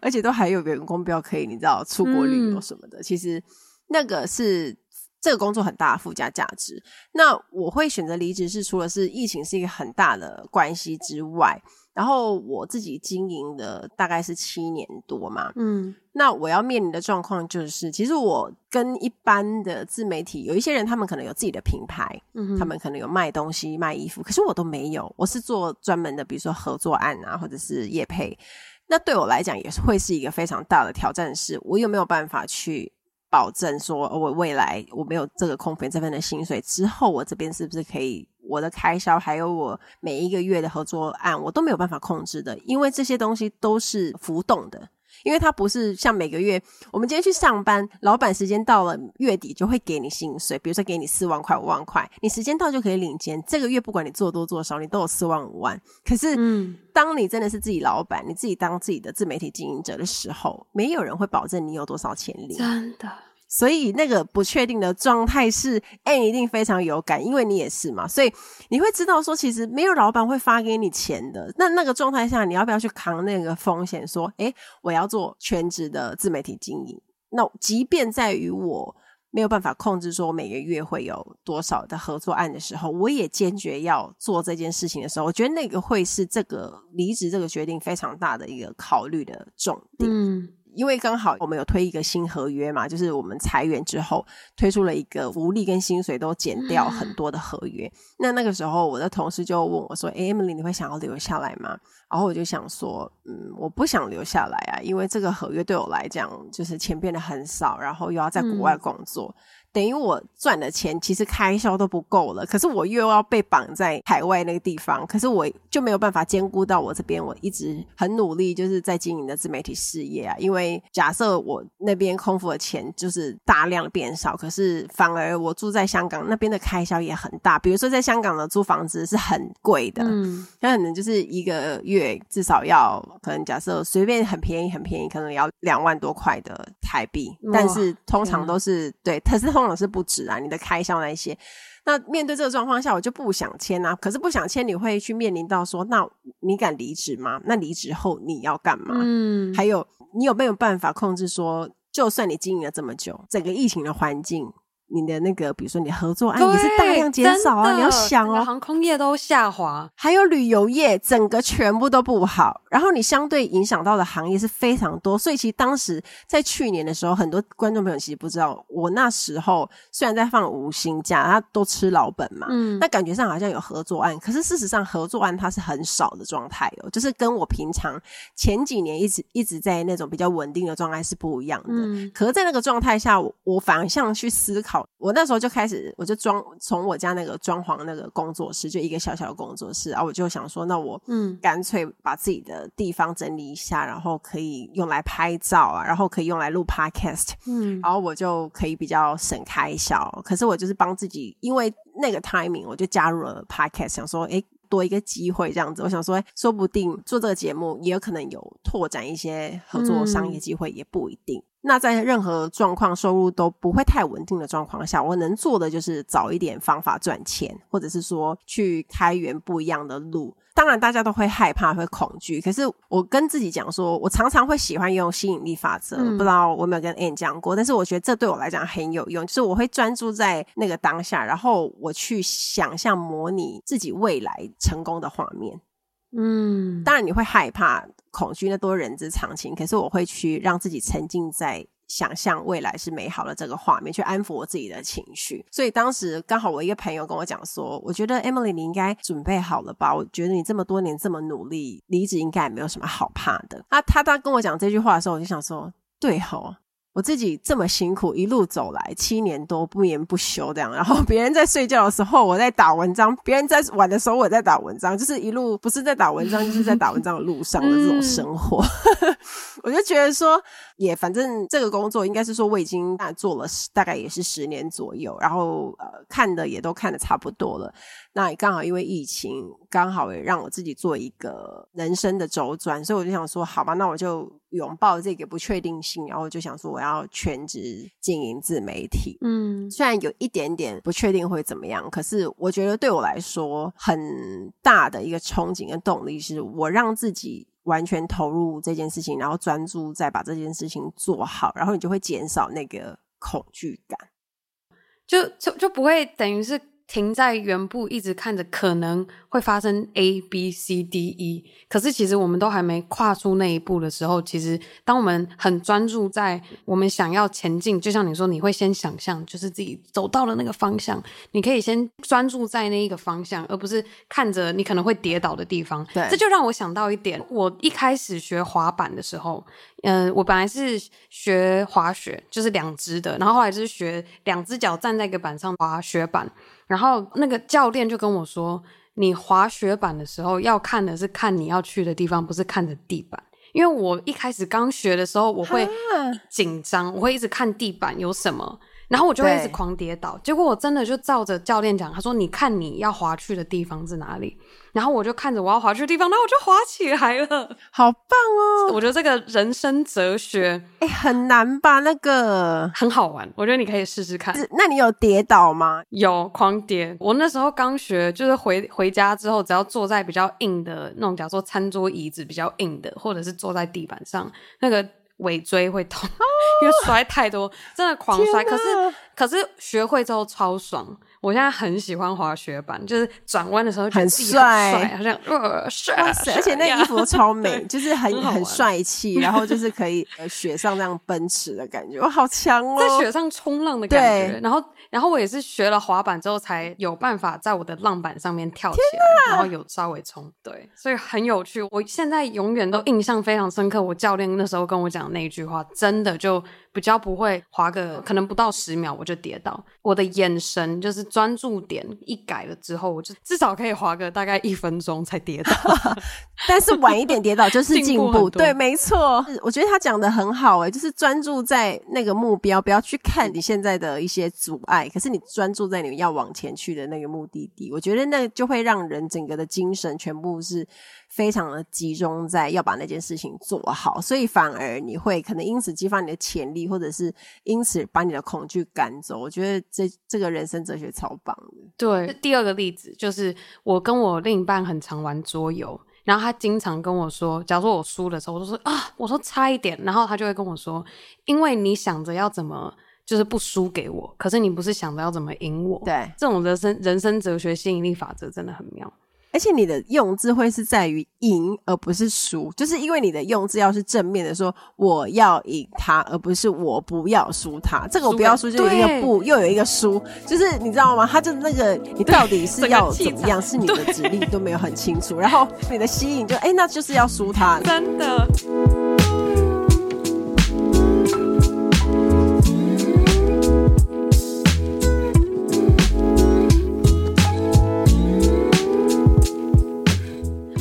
而且都还有员工标可以，你知道出国旅游什么的，嗯、其实那个是这个工作很大的附加价值。那我会选择离职，是除了是疫情是一个很大的关系之外。然后我自己经营的大概是七年多嘛，嗯，那我要面临的状况就是，其实我跟一般的自媒体有一些人，他们可能有自己的品牌，嗯，他们可能有卖东西、卖衣服，可是我都没有，我是做专门的，比如说合作案啊，或者是业配，那对我来讲也是会是一个非常大的挑战，是我有没有办法去保证说，我未来我没有这个空费这边的薪水之后，我这边是不是可以？我的开销还有我每一个月的合作案，我都没有办法控制的，因为这些东西都是浮动的，因为它不是像每个月我们今天去上班，老板时间到了月底就会给你薪水，比如说给你四万块、五万块，你时间到就可以领钱。这个月不管你做多做少，你都有四万五万。可是，嗯，当你真的是自己老板，你自己当自己的自媒体经营者的时候，没有人会保证你有多少钱领，真的。所以那个不确定的状态是，哎，一定非常有感，因为你也是嘛。所以你会知道说，其实没有老板会发给你钱的。那那个状态下，你要不要去扛那个风险？说，哎，我要做全职的自媒体经营。那即便在于我没有办法控制说我每个月会有多少的合作案的时候，我也坚决要做这件事情的时候，我觉得那个会是这个离职这个决定非常大的一个考虑的重点。嗯。因为刚好我们有推一个新合约嘛，就是我们裁员之后推出了一个福利跟薪水都减掉很多的合约。嗯、那那个时候，我的同事就问我说：“欸，Emily，你会想要留下来吗？”然后我就想说：“嗯，我不想留下来啊，因为这个合约对我来讲就是钱变得很少，然后又要在国外工作。嗯”等于我赚的钱其实开销都不够了，可是我又要被绑在海外那个地方，可是我就没有办法兼顾到我这边，我一直很努力就是在经营的自媒体事业啊。因为假设我那边空腹的钱就是大量的变少，可是反而我住在香港那边的开销也很大。比如说在香港的租房子是很贵的，嗯，那可能就是一个月至少要可能假设随便很便宜很便宜，可能要两万多块的台币，但是通常都是对，可是。通常是不止啊，你的开销那一些。那面对这个状况下，我就不想签啊。可是不想签，你会去面临到说，那你敢离职吗？那离职后你要干嘛？嗯，还有你有没有办法控制说，就算你经营了这么久，整个疫情的环境。你的那个，比如说你的合作案也是大量减少啊！你要想哦，航空业都下滑，还有旅游业，整个全部都不好。然后你相对影响到的行业是非常多，所以其实当时在去年的时候，很多观众朋友其实不知道，我那时候虽然在放无薪假，他都吃老本嘛，嗯，那感觉上好像有合作案，可是事实上合作案它是很少的状态哦，就是跟我平常前几年一直一直在那种比较稳定的状态是不一样的。嗯，可是，在那个状态下，我，我反向去思考。我那时候就开始，我就装从我家那个装潢那个工作室，就一个小小的工作室啊，我就想说，那我嗯，干脆把自己的地方整理一下，然后可以用来拍照啊，然后可以用来录 podcast，嗯，然后我就可以比较省开销。可是我就是帮自己，因为那个 timing，我就加入了 podcast，想说，诶，多一个机会这样子。我想说，说不定做这个节目也有可能有拓展一些合作商业机会，也不一定。那在任何状况收入都不会太稳定的状况下，我能做的就是找一点方法赚钱，或者是说去开源不一样的路。当然，大家都会害怕，会恐惧。可是我跟自己讲说，我常常会喜欢用吸引力法则。嗯、不知道我有没有跟 Anne 讲过，但是我觉得这对我来讲很有用。就是我会专注在那个当下，然后我去想象模拟自己未来成功的画面。嗯，当然你会害怕。恐惧那多人之常情，可是我会去让自己沉浸在想象未来是美好的这个画面，去安抚我自己的情绪。所以当时刚好我一个朋友跟我讲说，我觉得 Emily 你应该准备好了吧？我觉得你这么多年这么努力，离职应该也没有什么好怕的。啊，他当跟我讲这句话的时候，我就想说，对吼。我自己这么辛苦一路走来七年多不眠不休这样，然后别人在睡觉的时候我在打文章，别人在玩的时候我在打文章，就是一路不是在打文章就是在打文章的路上的这种生活。嗯、我就觉得说，也反正这个工作应该是说我已经做了大概也是十年左右，然后呃看的也都看的差不多了。那也刚好因为疫情，刚好也让我自己做一个人生的周转，所以我就想说，好吧，那我就。拥抱这个不确定性，然后就想说我要全职经营自媒体。嗯，虽然有一点点不确定会怎么样，可是我觉得对我来说很大的一个憧憬跟动力，是我让自己完全投入这件事情，然后专注在把这件事情做好，然后你就会减少那个恐惧感，就就就不会等于是。停在原步，一直看着可能会发生 A B C D E，可是其实我们都还没跨出那一步的时候，其实当我们很专注在我们想要前进，就像你说，你会先想象，就是自己走到了那个方向，你可以先专注在那一个方向，而不是看着你可能会跌倒的地方。对，这就让我想到一点，我一开始学滑板的时候，嗯、呃，我本来是学滑雪，就是两只的，然后后来就是学两只脚站在一个板上滑雪板。然后那个教练就跟我说：“你滑雪板的时候要看的是看你要去的地方，不是看着地板。因为我一开始刚学的时候，我会紧张，我会一直看地板有什么，然后我就会一直狂跌倒。结果我真的就照着教练讲，他说：‘你看你要滑去的地方是哪里？’”然后我就看着我要滑去的地方，然后我就滑起来了，好棒哦！我觉得这个人生哲学，哎，很难吧？那个很好玩，我觉得你可以试试看。那你有跌倒吗？有，狂跌。我那时候刚学，就是回回家之后，只要坐在比较硬的那种，假如说餐桌椅子比较硬的，或者是坐在地板上，那个尾椎会痛，哦、因为摔太多，真的狂摔。可是可是学会之后超爽。我现在很喜欢滑雪板，就是转弯的时候很帅，好像呃帅，而且那衣服都超美，就是很很帅气，然后就 是可以呃雪上那样奔驰的感觉，哇好强哦，在雪上冲浪的感觉。然后，然后我也是学了滑板之后，才有办法在我的浪板上面跳起来，然后有稍微冲，对，所以很有趣。我现在永远都印象非常深刻，我教练那时候跟我讲那一句话，真的就。比较不会滑个，可能不到十秒我就跌倒。我的眼神就是专注点一改了之后，我就至少可以滑个大概一分钟才跌倒。但是晚一点跌倒就是进步，对，没错。我觉得他讲的很好，诶，就是专注在那个目标，不要去看你现在的一些阻碍，可是你专注在你要往前去的那个目的地。我觉得那就会让人整个的精神全部是。非常的集中在要把那件事情做好，所以反而你会可能因此激发你的潜力，或者是因此把你的恐惧赶走。我觉得这这个人生哲学超棒的。对，第二个例子就是我跟我另一半很常玩桌游，然后他经常跟我说，假如说我输的时候，我就说啊，我说差一点，然后他就会跟我说，因为你想着要怎么就是不输给我，可是你不是想着要怎么赢我。对，这种人生人生哲学吸引力法则真的很妙。而且你的用字会是在于赢，而不是输，就是因为你的用字要是正面的说，我要赢他，而不是我不要输他。这个我不要输，就有一个不，又有一个输，就是你知道吗？他就那个你到底是要怎么样？是你的指令都没有很清楚，然后你的吸引就哎，那就是要输他，真的。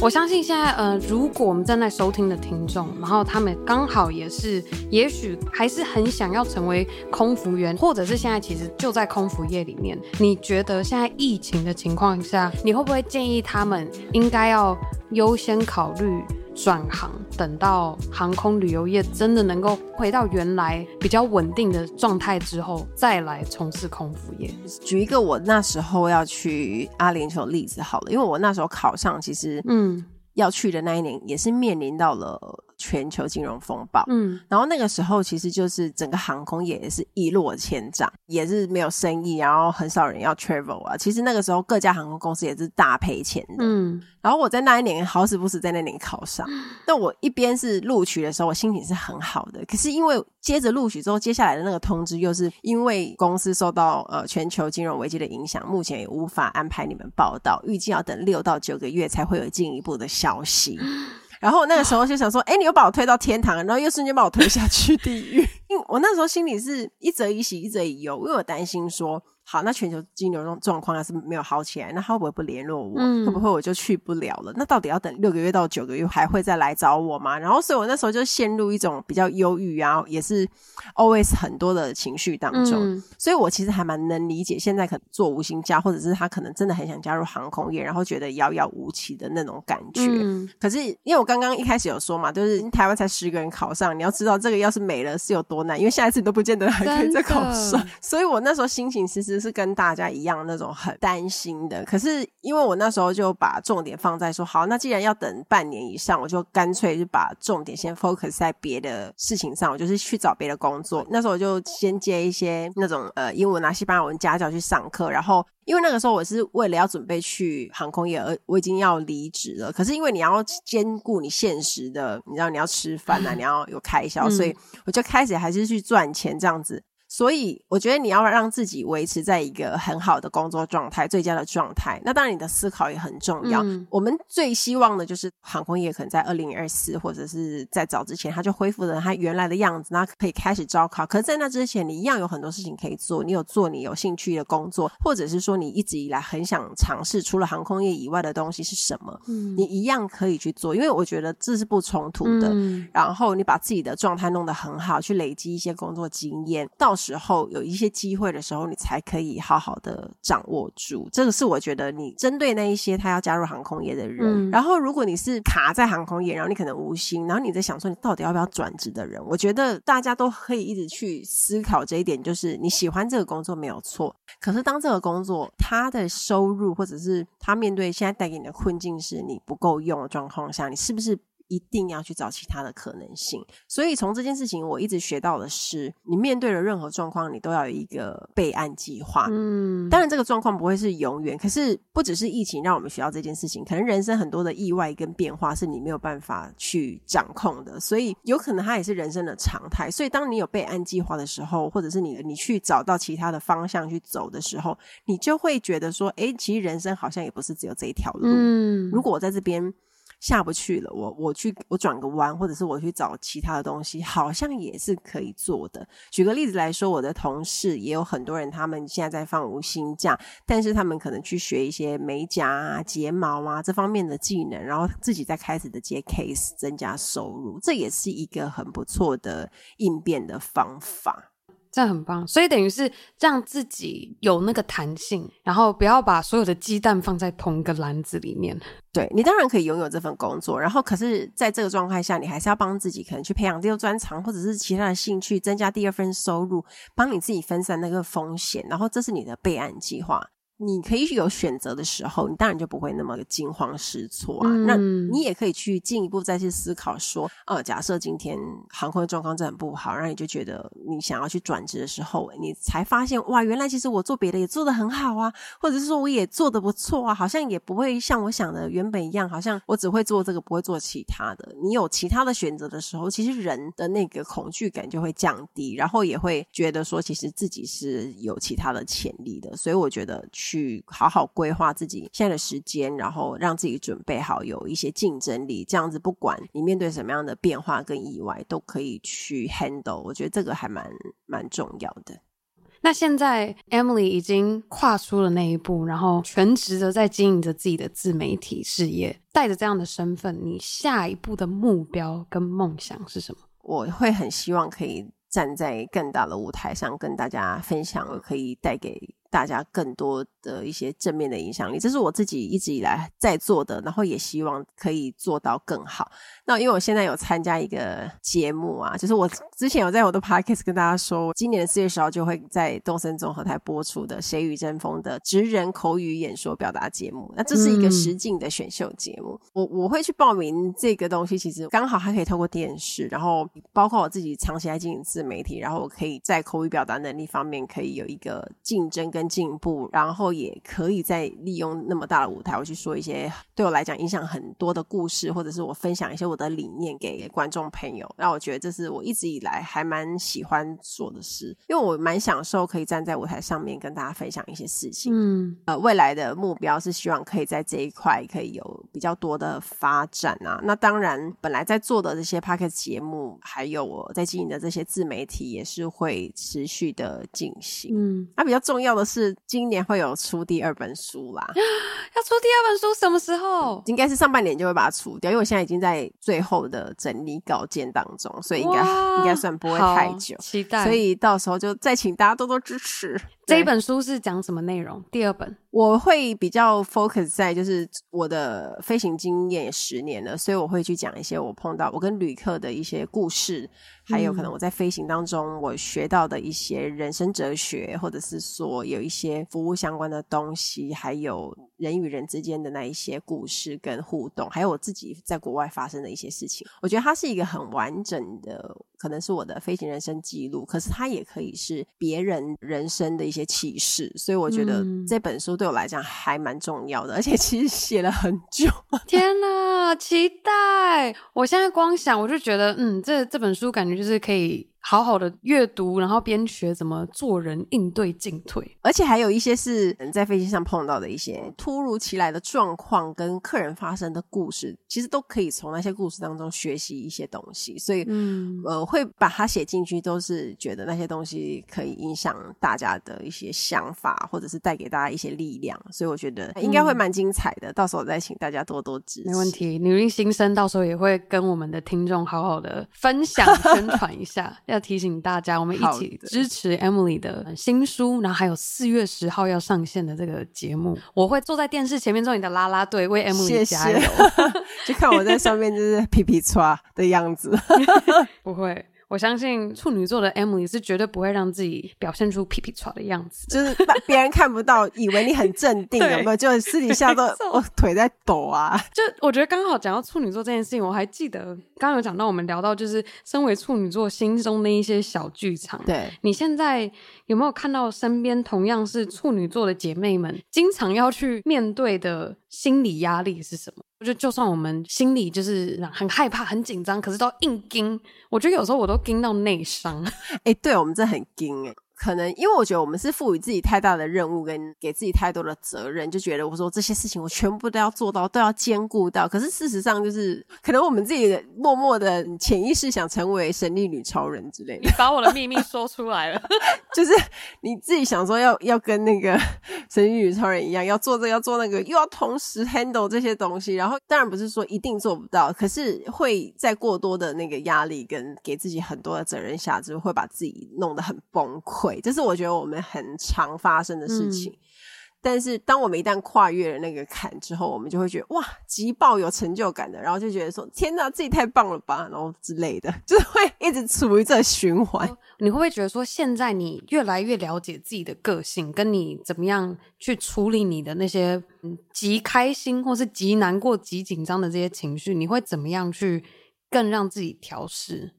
我相信现在，呃，如果我们正在收听的听众，然后他们刚好也是，也许还是很想要成为空服员，或者是现在其实就在空服业里面，你觉得现在疫情的情况下，你会不会建议他们应该要优先考虑？转行，等到航空旅游业真的能够回到原来比较稳定的状态之后，再来从事空服业。举一个我那时候要去阿联酋的例子好了，因为我那时候考上，其实嗯要去的那一年也是面临到了。全球金融风暴，嗯，然后那个时候其实就是整个航空业也是一落千丈，也是没有生意，然后很少人要 travel 啊。其实那个时候各家航空公司也是大赔钱的，嗯。然后我在那一年好死不死在那年考上，那我一边是录取的时候，我心情是很好的。可是因为接着录取之后，接下来的那个通知又是因为公司受到呃全球金融危机的影响，目前也无法安排你们报道，预计要等六到九个月才会有进一步的消息。然后那个时候就想说，哎，你又把我推到天堂，然后又瞬间把我推下去地狱。因为我那时候心里是一则以喜，一则以忧，因为我担心说，好，那全球金流状状况要是没有好起来，那他会不会不联络我？嗯、会不会我就去不了了？那到底要等六个月到九个月还会再来找我吗？然后，所以我那时候就陷入一种比较忧郁啊，也是 always 很多的情绪当中。嗯、所以我其实还蛮能理解现在可能做无薪假，或者是他可能真的很想加入航空业，然后觉得遥遥无期的那种感觉。嗯、可是因为我刚刚一开始有说嘛，就是台湾才十个人考上，你要知道这个要是没了是有多难，因为下一次你都不见得还可以再考上。所以我那时候心情其实是跟大家一样那种很担心的。可是因为我那时候就把重点放在说，好，那既然要等半年以上，我就干脆就把重点先 focus 在别的事情上，我就是去找别的工作。那时候我就先接一些那种呃英文啊、西班牙文家教去上课。然后因为那个时候我是为了要准备去航空业，而我已经要离职了。可是因为你要兼顾你现实的，你知道你要吃饭啊，你要有开销，所以我就开始还是去赚钱这样子。所以我觉得你要让自己维持在一个很好的工作状态、最佳的状态。那当然，你的思考也很重要。嗯、我们最希望的就是航空业可能在二零二四或者是在早之前，它就恢复了它原来的样子，那可以开始招考。可是，在那之前，你一样有很多事情可以做。你有做你有兴趣的工作，或者是说你一直以来很想尝试除了航空业以外的东西是什么？嗯，你一样可以去做，因为我觉得这是不冲突的。嗯、然后你把自己的状态弄得很好，去累积一些工作经验，到时候有一些机会的时候，你才可以好好的掌握住。这个是我觉得你针对那一些他要加入航空业的人。嗯、然后，如果你是卡在航空业，然后你可能无心，然后你在想说你到底要不要转职的人，我觉得大家都可以一直去思考这一点，就是你喜欢这个工作没有错，可是当这个工作他的收入或者是他面对现在带给你的困境是你不够用的状况下，你是不是？一定要去找其他的可能性，所以从这件事情，我一直学到的是，你面对了任何状况，你都要有一个备案计划。嗯，当然这个状况不会是永远，可是不只是疫情让我们学到这件事情，可能人生很多的意外跟变化是你没有办法去掌控的，所以有可能它也是人生的常态。所以当你有备案计划的时候，或者是你你去找到其他的方向去走的时候，你就会觉得说，诶，其实人生好像也不是只有这一条路。嗯，如果我在这边。下不去了，我我去我转个弯，或者是我去找其他的东西，好像也是可以做的。举个例子来说，我的同事也有很多人，他们现在在放无薪假，但是他们可能去学一些美甲啊、睫毛啊这方面的技能，然后自己再开始的接 case，增加收入，这也是一个很不错的应变的方法。这很棒，所以等于是让自己有那个弹性，然后不要把所有的鸡蛋放在同一个篮子里面。对，你当然可以拥有这份工作，然后可是在这个状态下，你还是要帮自己可能去培养第二专长，或者是其他的兴趣，增加第二份收入，帮你自己分散那个风险，然后这是你的备案计划。你可以有选择的时候，你当然就不会那么惊慌失措啊。嗯、那你也可以去进一步再去思考说，呃，假设今天航空的状况真的很不好，然后你就觉得你想要去转职的时候，你才发现哇，原来其实我做别的也做得很好啊，或者是说我也做得不错啊，好像也不会像我想的原本一样，好像我只会做这个，不会做其他的。你有其他的选择的时候，其实人的那个恐惧感就会降低，然后也会觉得说，其实自己是有其他的潜力的。所以我觉得。去好好规划自己现在的时间，然后让自己准备好，有一些竞争力，这样子不管你面对什么样的变化跟意外，都可以去 handle。我觉得这个还蛮蛮重要的。那现在 Emily 已经跨出了那一步，然后全职的在经营着自己的自媒体事业，带着这样的身份，你下一步的目标跟梦想是什么？我会很希望可以站在更大的舞台上，跟大家分享，我可以带给。大家更多的一些正面的影响力，这是我自己一直以来在做的，然后也希望可以做到更好。那因为我现在有参加一个节目啊，就是我之前有在我的 podcast 跟大家说，今年的四月十号就会在东森综合台播出的《谁与争锋》的职人口语演说表达节目。那这是一个实境的选秀节目，嗯、我我会去报名这个东西，其实刚好还可以透过电视，然后包括我自己长期在经营自媒体，然后我可以在口语表达能力方面可以有一个竞争跟进步，然后也可以再利用那么大的舞台，我去说一些对我来讲影响很多的故事，或者是我分享一些我。的理念给观众朋友，那我觉得这是我一直以来还蛮喜欢做的事，因为我蛮享受可以站在舞台上面跟大家分享一些事情。嗯，呃，未来的目标是希望可以在这一块可以有比较多的发展啊。那当然，本来在做的这些 Podcast 节目，还有我在经营的这些自媒体，也是会持续的进行。嗯，那比较重要的是今年会有出第二本书啦。要出第二本书什么时候？应该是上半年就会把它出掉，因为我现在已经在最后的整理稿件当中，所以应该 应该算不会太久。期待，所以到时候就再请大家多多支持。这一本书是讲什么内容？第二本我会比较 focus 在就是我的飞行经验也十年了，所以我会去讲一些我碰到我跟旅客的一些故事，还有可能我在飞行当中我学到的一些人生哲学，或者是说有一些服务相关的东西，还有人与人之间的那一些故事跟互动，还有我自己在国外发生的一些事情。我觉得它是一个很完整的，可能是我的飞行人生记录，可是它也可以是别人人生的一些。启示，所以我觉得这本书对我来讲还蛮重要的，嗯、而且其实写了很久。天哪，期待！我现在光想，我就觉得，嗯，这这本书感觉就是可以。好好的阅读，然后边学怎么做人应对进退，而且还有一些是在飞机上碰到的一些突如其来的状况，跟客人发生的故事，其实都可以从那些故事当中学习一些东西。所以，嗯，呃，会把它写进去，都是觉得那些东西可以影响大家的一些想法，或者是带给大家一些力量。所以，我觉得应该会蛮精彩的。嗯、到时候再请大家多多支持。没问题，女力新生到时候也会跟我们的听众好好的分享 宣传一下。要提醒大家，我们一起支持 Emily 的新书，然后还有四月十号要上线的这个节目，我会坐在电视前面做你的啦啦队，为 Emily 加油。谢 谢就看我在上面就是皮皮歘的样子，不会。我相信处女座的 Emily 是绝对不会让自己表现出屁屁剉的样子，就是别人看不到，以为你很镇定，有没有？就私底下都我腿在抖啊。就我觉得刚好讲到处女座这件事情，我还记得刚刚有讲到我们聊到就是身为处女座心中的一些小剧场。对，你现在有没有看到身边同样是处女座的姐妹们，经常要去面对的心理压力是什么？我觉得就算我们心里就是很害怕、很紧张，可是都硬盯。我觉得有时候我都盯到内伤。哎、对，我们这很盯哎。可能因为我觉得我们是赋予自己太大的任务，跟给自己太多的责任，就觉得我说这些事情我全部都要做到，都要兼顾到。可是事实上就是，可能我们自己的默默的潜意识想成为神力女超人之类的。你把我的秘密说出来了，就是你自己想说要要跟那个 神力女超人一样，要做这个要做那个，又要同时 handle 这些东西。然后当然不是说一定做不到，可是会在过多的那个压力跟给自己很多的责任下，就会把自己弄得很崩溃。这是我觉得我们很常发生的事情，嗯、但是当我们一旦跨越了那个坎之后，我们就会觉得哇，极爆有成就感的，然后就觉得说天哪，自己太棒了吧，然后之类的，就是会一直处于这循环。你会不会觉得说，现在你越来越了解自己的个性，跟你怎么样去处理你的那些极开心或是极难过、极紧张的这些情绪，你会怎么样去更让自己调试？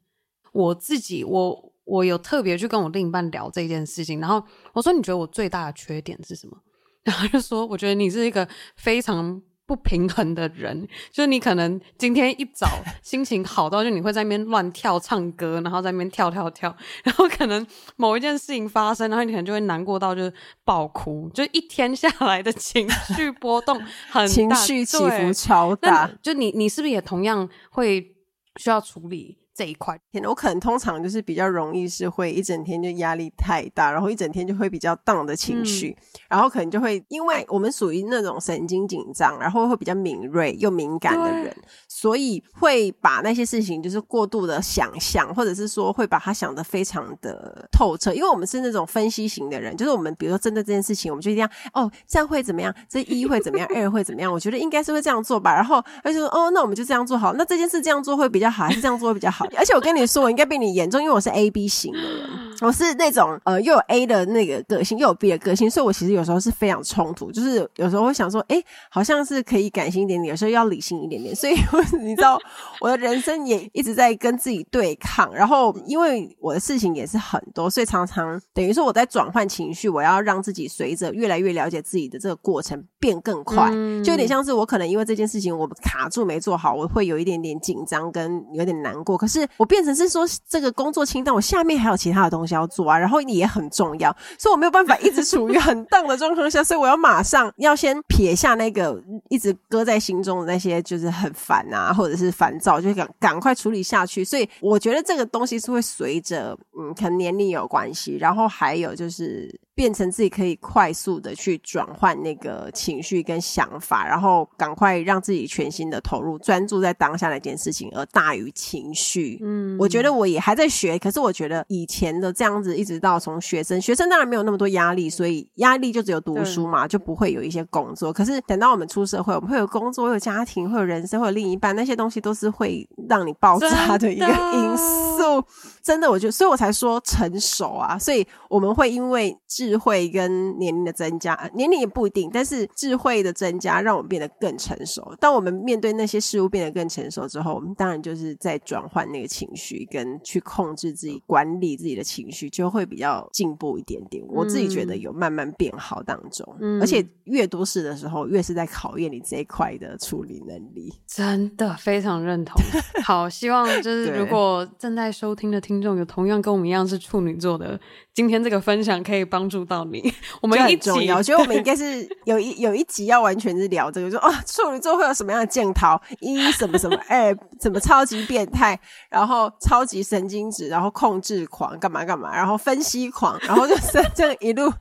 我自己，我。我有特别去跟我另一半聊这件事情，然后我说：“你觉得我最大的缺点是什么？”然后就说：“我觉得你是一个非常不平衡的人，就是你可能今天一早 心情好到，就你会在那边乱跳唱歌，然后在那边跳跳跳，然后可能某一件事情发生，然后你可能就会难过到就是爆哭，就一天下来的情绪波动很大，情绪起伏超大。就你，你是不是也同样会需要处理？”这一块，我可能通常就是比较容易是会一整天就压力太大，然后一整天就会比较 down 的情绪，嗯、然后可能就会因为我们属于那种神经紧张，然后会比较敏锐又敏感的人，所以会把那些事情就是过度的想象，或者是说会把它想得非常的透彻，因为我们是那种分析型的人，就是我们比如说针对这件事情，我们就一定要哦，这样会怎么样？这一会怎么样？二会怎么样？我觉得应该是会这样做吧，然后他就说哦，那我们就这样做好，那这件事这样做会比较好，还是这样做会比较好？而且我跟你说，我应该比你严重，因为我是 A B 型的人，我是那种呃又有 A 的那个个性，又有 B 的个性，所以我其实有时候是非常冲突，就是有时候会想说，哎，好像是可以感性一点点，有时候要理性一点点，所以 你知道我的人生也一直在跟自己对抗，然后因为我的事情也是很多，所以常常等于说我在转换情绪，我要让自己随着越来越了解自己的这个过程变更快，就有点像是我可能因为这件事情我卡住没做好，我会有一点点紧张跟有点难过，可是我变成是说这个工作清单，我下面还有其他的东西要做啊，然后也很重要，所以我没有办法一直处于很荡的状况下，所以我要马上要先撇下那个一直搁在心中的那些，就是很烦啊，或者是烦躁，就赶赶快处理下去。所以我觉得这个东西是会随着嗯，可能年龄有关系，然后还有就是。变成自己可以快速的去转换那个情绪跟想法，然后赶快让自己全心的投入，专注在当下那件事情，而大于情绪。嗯，我觉得我也还在学，可是我觉得以前的这样子，一直到从学生，学生当然没有那么多压力，所以压力就只有读书嘛，就不会有一些工作。可是等到我们出社会，我们会有工作，会有家庭，会有人生，会有另一半，那些东西都是会让你爆炸的一个因素。真的，我觉得，所以我才说成熟啊。所以我们会因为智慧跟年龄的增加，年龄也不一定，但是智慧的增加让我们变得更成熟。当我们面对那些事物变得更成熟之后，我们当然就是在转换那个情绪，跟去控制自己、管理自己的情绪，就会比较进步一点点。我自己觉得有慢慢变好当中，嗯、而且越多事的时候，越是在考验你这一块的处理能力。真的非常认同。好，希望就 是如果正在收听的听众有同样跟我们一样是处女座的。今天这个分享可以帮助到你，我们一起。我觉得我们应该是有一有一集要完全是聊这个，说哦，处女座会有什么样的镜头？一什么什么，哎，什么超级变态，然后超级神经质，然后控制狂，干嘛干嘛，然后分析狂，然后就 是这样一路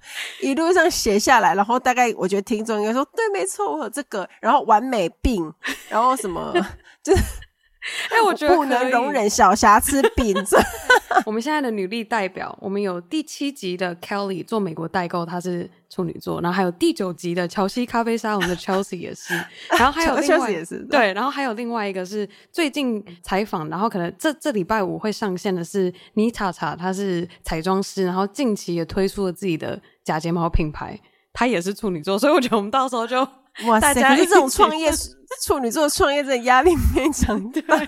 一路上写下来，然后大概我觉得听众应该说，对，没错，我有这个，然后完美病，然后什么 就是。哎、欸，我觉得不能容忍小瑕疵，秉着。我们现在的女力代表，我们有第七集的 Kelly 做美国代购，她是处女座，然后还有第九集的乔西咖啡沙龙的 Chelsea 也是，然后还有另外也是对，然后还有另外一个是最近采访，然后可能这这礼拜五会上线的是妮塔塔，她是彩妆师，然后近期也推出了自己的假睫毛品牌，她也是处女座，所以我觉得我们到时候就哇塞，可是这种创业。处女座创业真的压力非常大，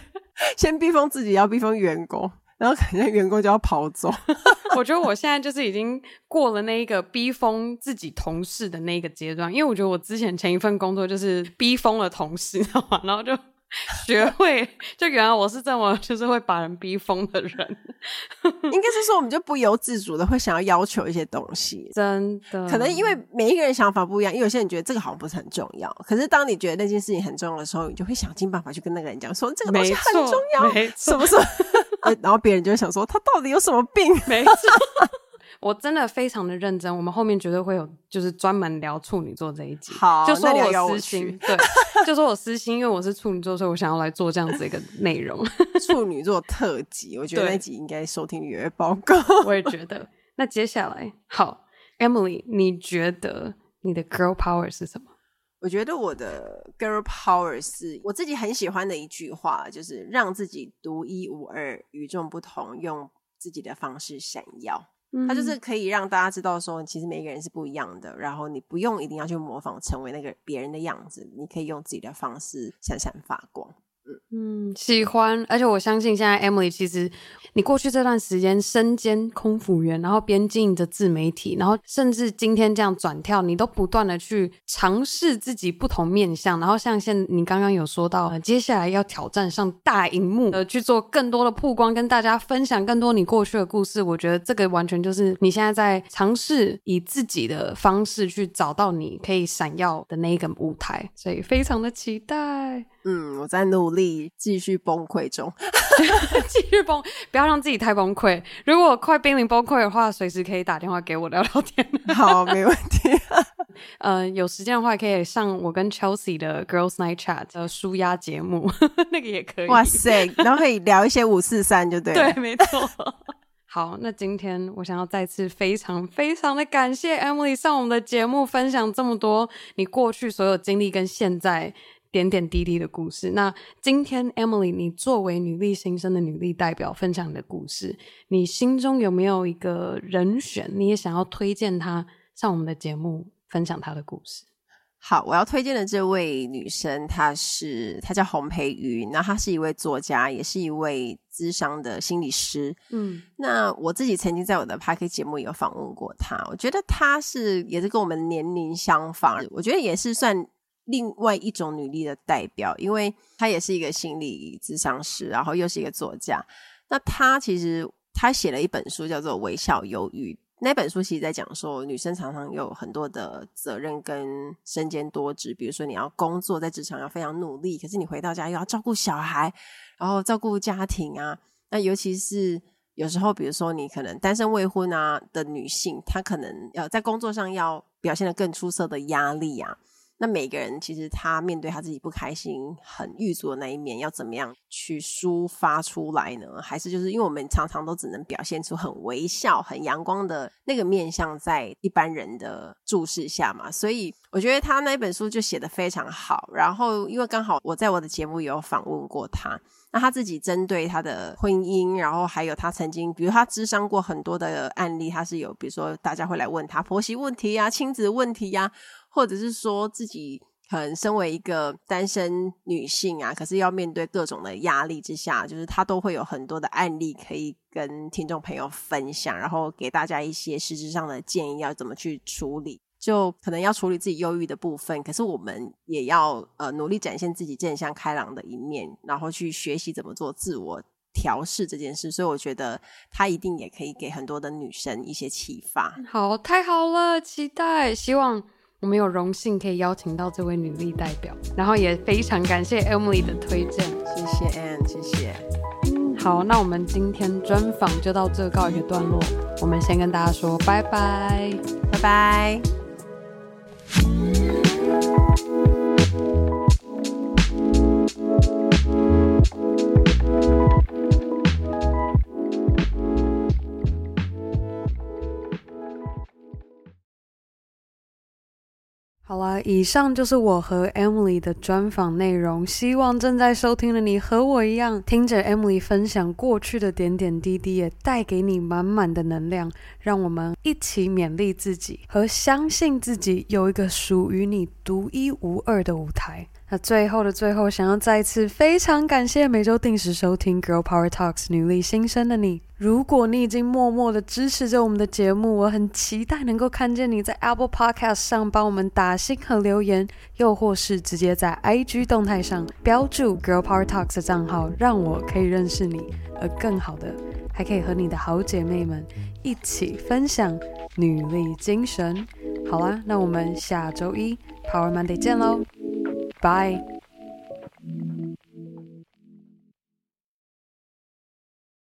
先逼疯自己，要逼疯员工，然后可能员工就要跑走。我觉得我现在就是已经过了那一个逼疯自己同事的那个阶段，因为我觉得我之前前一份工作就是逼疯了同事，知道吗？然后就。学会就原来我是这么就是会把人逼疯的人，应该是说我们就不由自主的会想要要求一些东西，真的。可能因为每一个人想法不一样，因为有些人觉得这个好像不是很重要，可是当你觉得那件事情很重要的时候，你就会想尽办法去跟那个人讲说这个东西很重要，什么什么，然后别人就会想说他到底有什么病？没错。我真的非常的认真，我们后面绝对会有就是专门聊处女座这一集。好，就说我私心，对，就说我私心，因为我是处女座，所以我想要来做这样子一个内容。处女座特辑，我觉得那集应该收听率也会爆高。我也觉得。那接下来，好，Emily，你觉得你的 girl power 是什么？我觉得我的 girl power 是我自己很喜欢的一句话，就是让自己独一无二、与众不同，用自己的方式闪耀。它就是可以让大家知道说，其实每个人是不一样的，然后你不用一定要去模仿成为那个别人的样子，你可以用自己的方式闪闪发光。嗯，喜欢，而且我相信现在 Emily 其实你过去这段时间身兼空服员，然后边经营着自媒体，然后甚至今天这样转跳，你都不断的去尝试自己不同面向，然后像现你刚刚有说到，接下来要挑战上大荧幕，呃，去做更多的曝光，跟大家分享更多你过去的故事。我觉得这个完全就是你现在在尝试以自己的方式去找到你可以闪耀的那个舞台，所以非常的期待。嗯，我在努力，继续崩溃中，继续崩，不要让自己太崩溃。如果快濒临崩溃的话，随时可以打电话给我聊聊天。好，没问题。呃，有时间的话可以上我跟 Chelsea 的 Girls Night Chat 的舒压节目，那个也可以。哇塞，然后可以聊一些五四三，就对了。对，没错。好，那今天我想要再次非常非常的感谢 Emily 上我们的节目，分享这么多你过去所有经历跟现在。点点滴滴的故事。那今天，Emily，你作为女力新生的女力代表，分享你的故事，你心中有没有一个人选？你也想要推荐她上我们的节目，分享她的故事？好，我要推荐的这位女生，她是她叫洪培瑜，那她是一位作家，也是一位资商的心理师。嗯，那我自己曾经在我的 Podcast 节目有访问过她，我觉得她是也是跟我们年龄相仿，我觉得也是算。另外一种女力的代表，因为她也是一个心理咨商师，然后又是一个作家。那她其实她写了一本书，叫做《微笑忧郁》。那本书其实在讲说，女生常常有很多的责任跟身兼多职，比如说你要工作，在职场要非常努力，可是你回到家又要照顾小孩，然后照顾家庭啊。那尤其是有时候，比如说你可能单身未婚啊的女性，她可能要在工作上要表现得更出色的压力啊。那每个人其实他面对他自己不开心、很郁卒的那一面，要怎么样去抒发出来呢？还是就是因为我们常常都只能表现出很微笑、很阳光的那个面相，在一般人的注视下嘛。所以我觉得他那本书就写得非常好。然后因为刚好我在我的节目有访问过他，那他自己针对他的婚姻，然后还有他曾经，比如他咨商过很多的案例，他是有比如说大家会来问他婆媳问题呀、亲子问题呀。或者是说自己可能身为一个单身女性啊，可是要面对各种的压力之下，就是她都会有很多的案例可以跟听众朋友分享，然后给大家一些实质上的建议，要怎么去处理。就可能要处理自己忧郁的部分，可是我们也要呃努力展现自己正向开朗的一面，然后去学习怎么做自我调试这件事。所以我觉得她一定也可以给很多的女生一些启发。好，太好了，期待，希望。我们有荣幸可以邀请到这位女力代表，然后也非常感谢 Emily 的推荐，谢谢 Anne，谢谢。嗯，好，那我们今天专访就到这告一个段落，我们先跟大家说拜拜，拜拜。好了，以上就是我和 Emily 的专访内容。希望正在收听的你和我一样，听着 Emily 分享过去的点点滴滴，也带给你满满的能量。让我们一起勉励自己，和相信自己有一个属于你独一无二的舞台。那最后的最后，想要再次非常感谢每周定时收听《Girl Power Talks》女力新生的你。如果你已经默默的支持着我们的节目，我很期待能够看见你在 Apple Podcast 上帮我们打星和留言，又或是直接在 IG 动态上标注 Girl Power Talks 的账号，让我可以认识你，而更好的，还可以和你的好姐妹们一起分享女力精神。好啦，那我们下周一 Power Monday 见喽！Bye.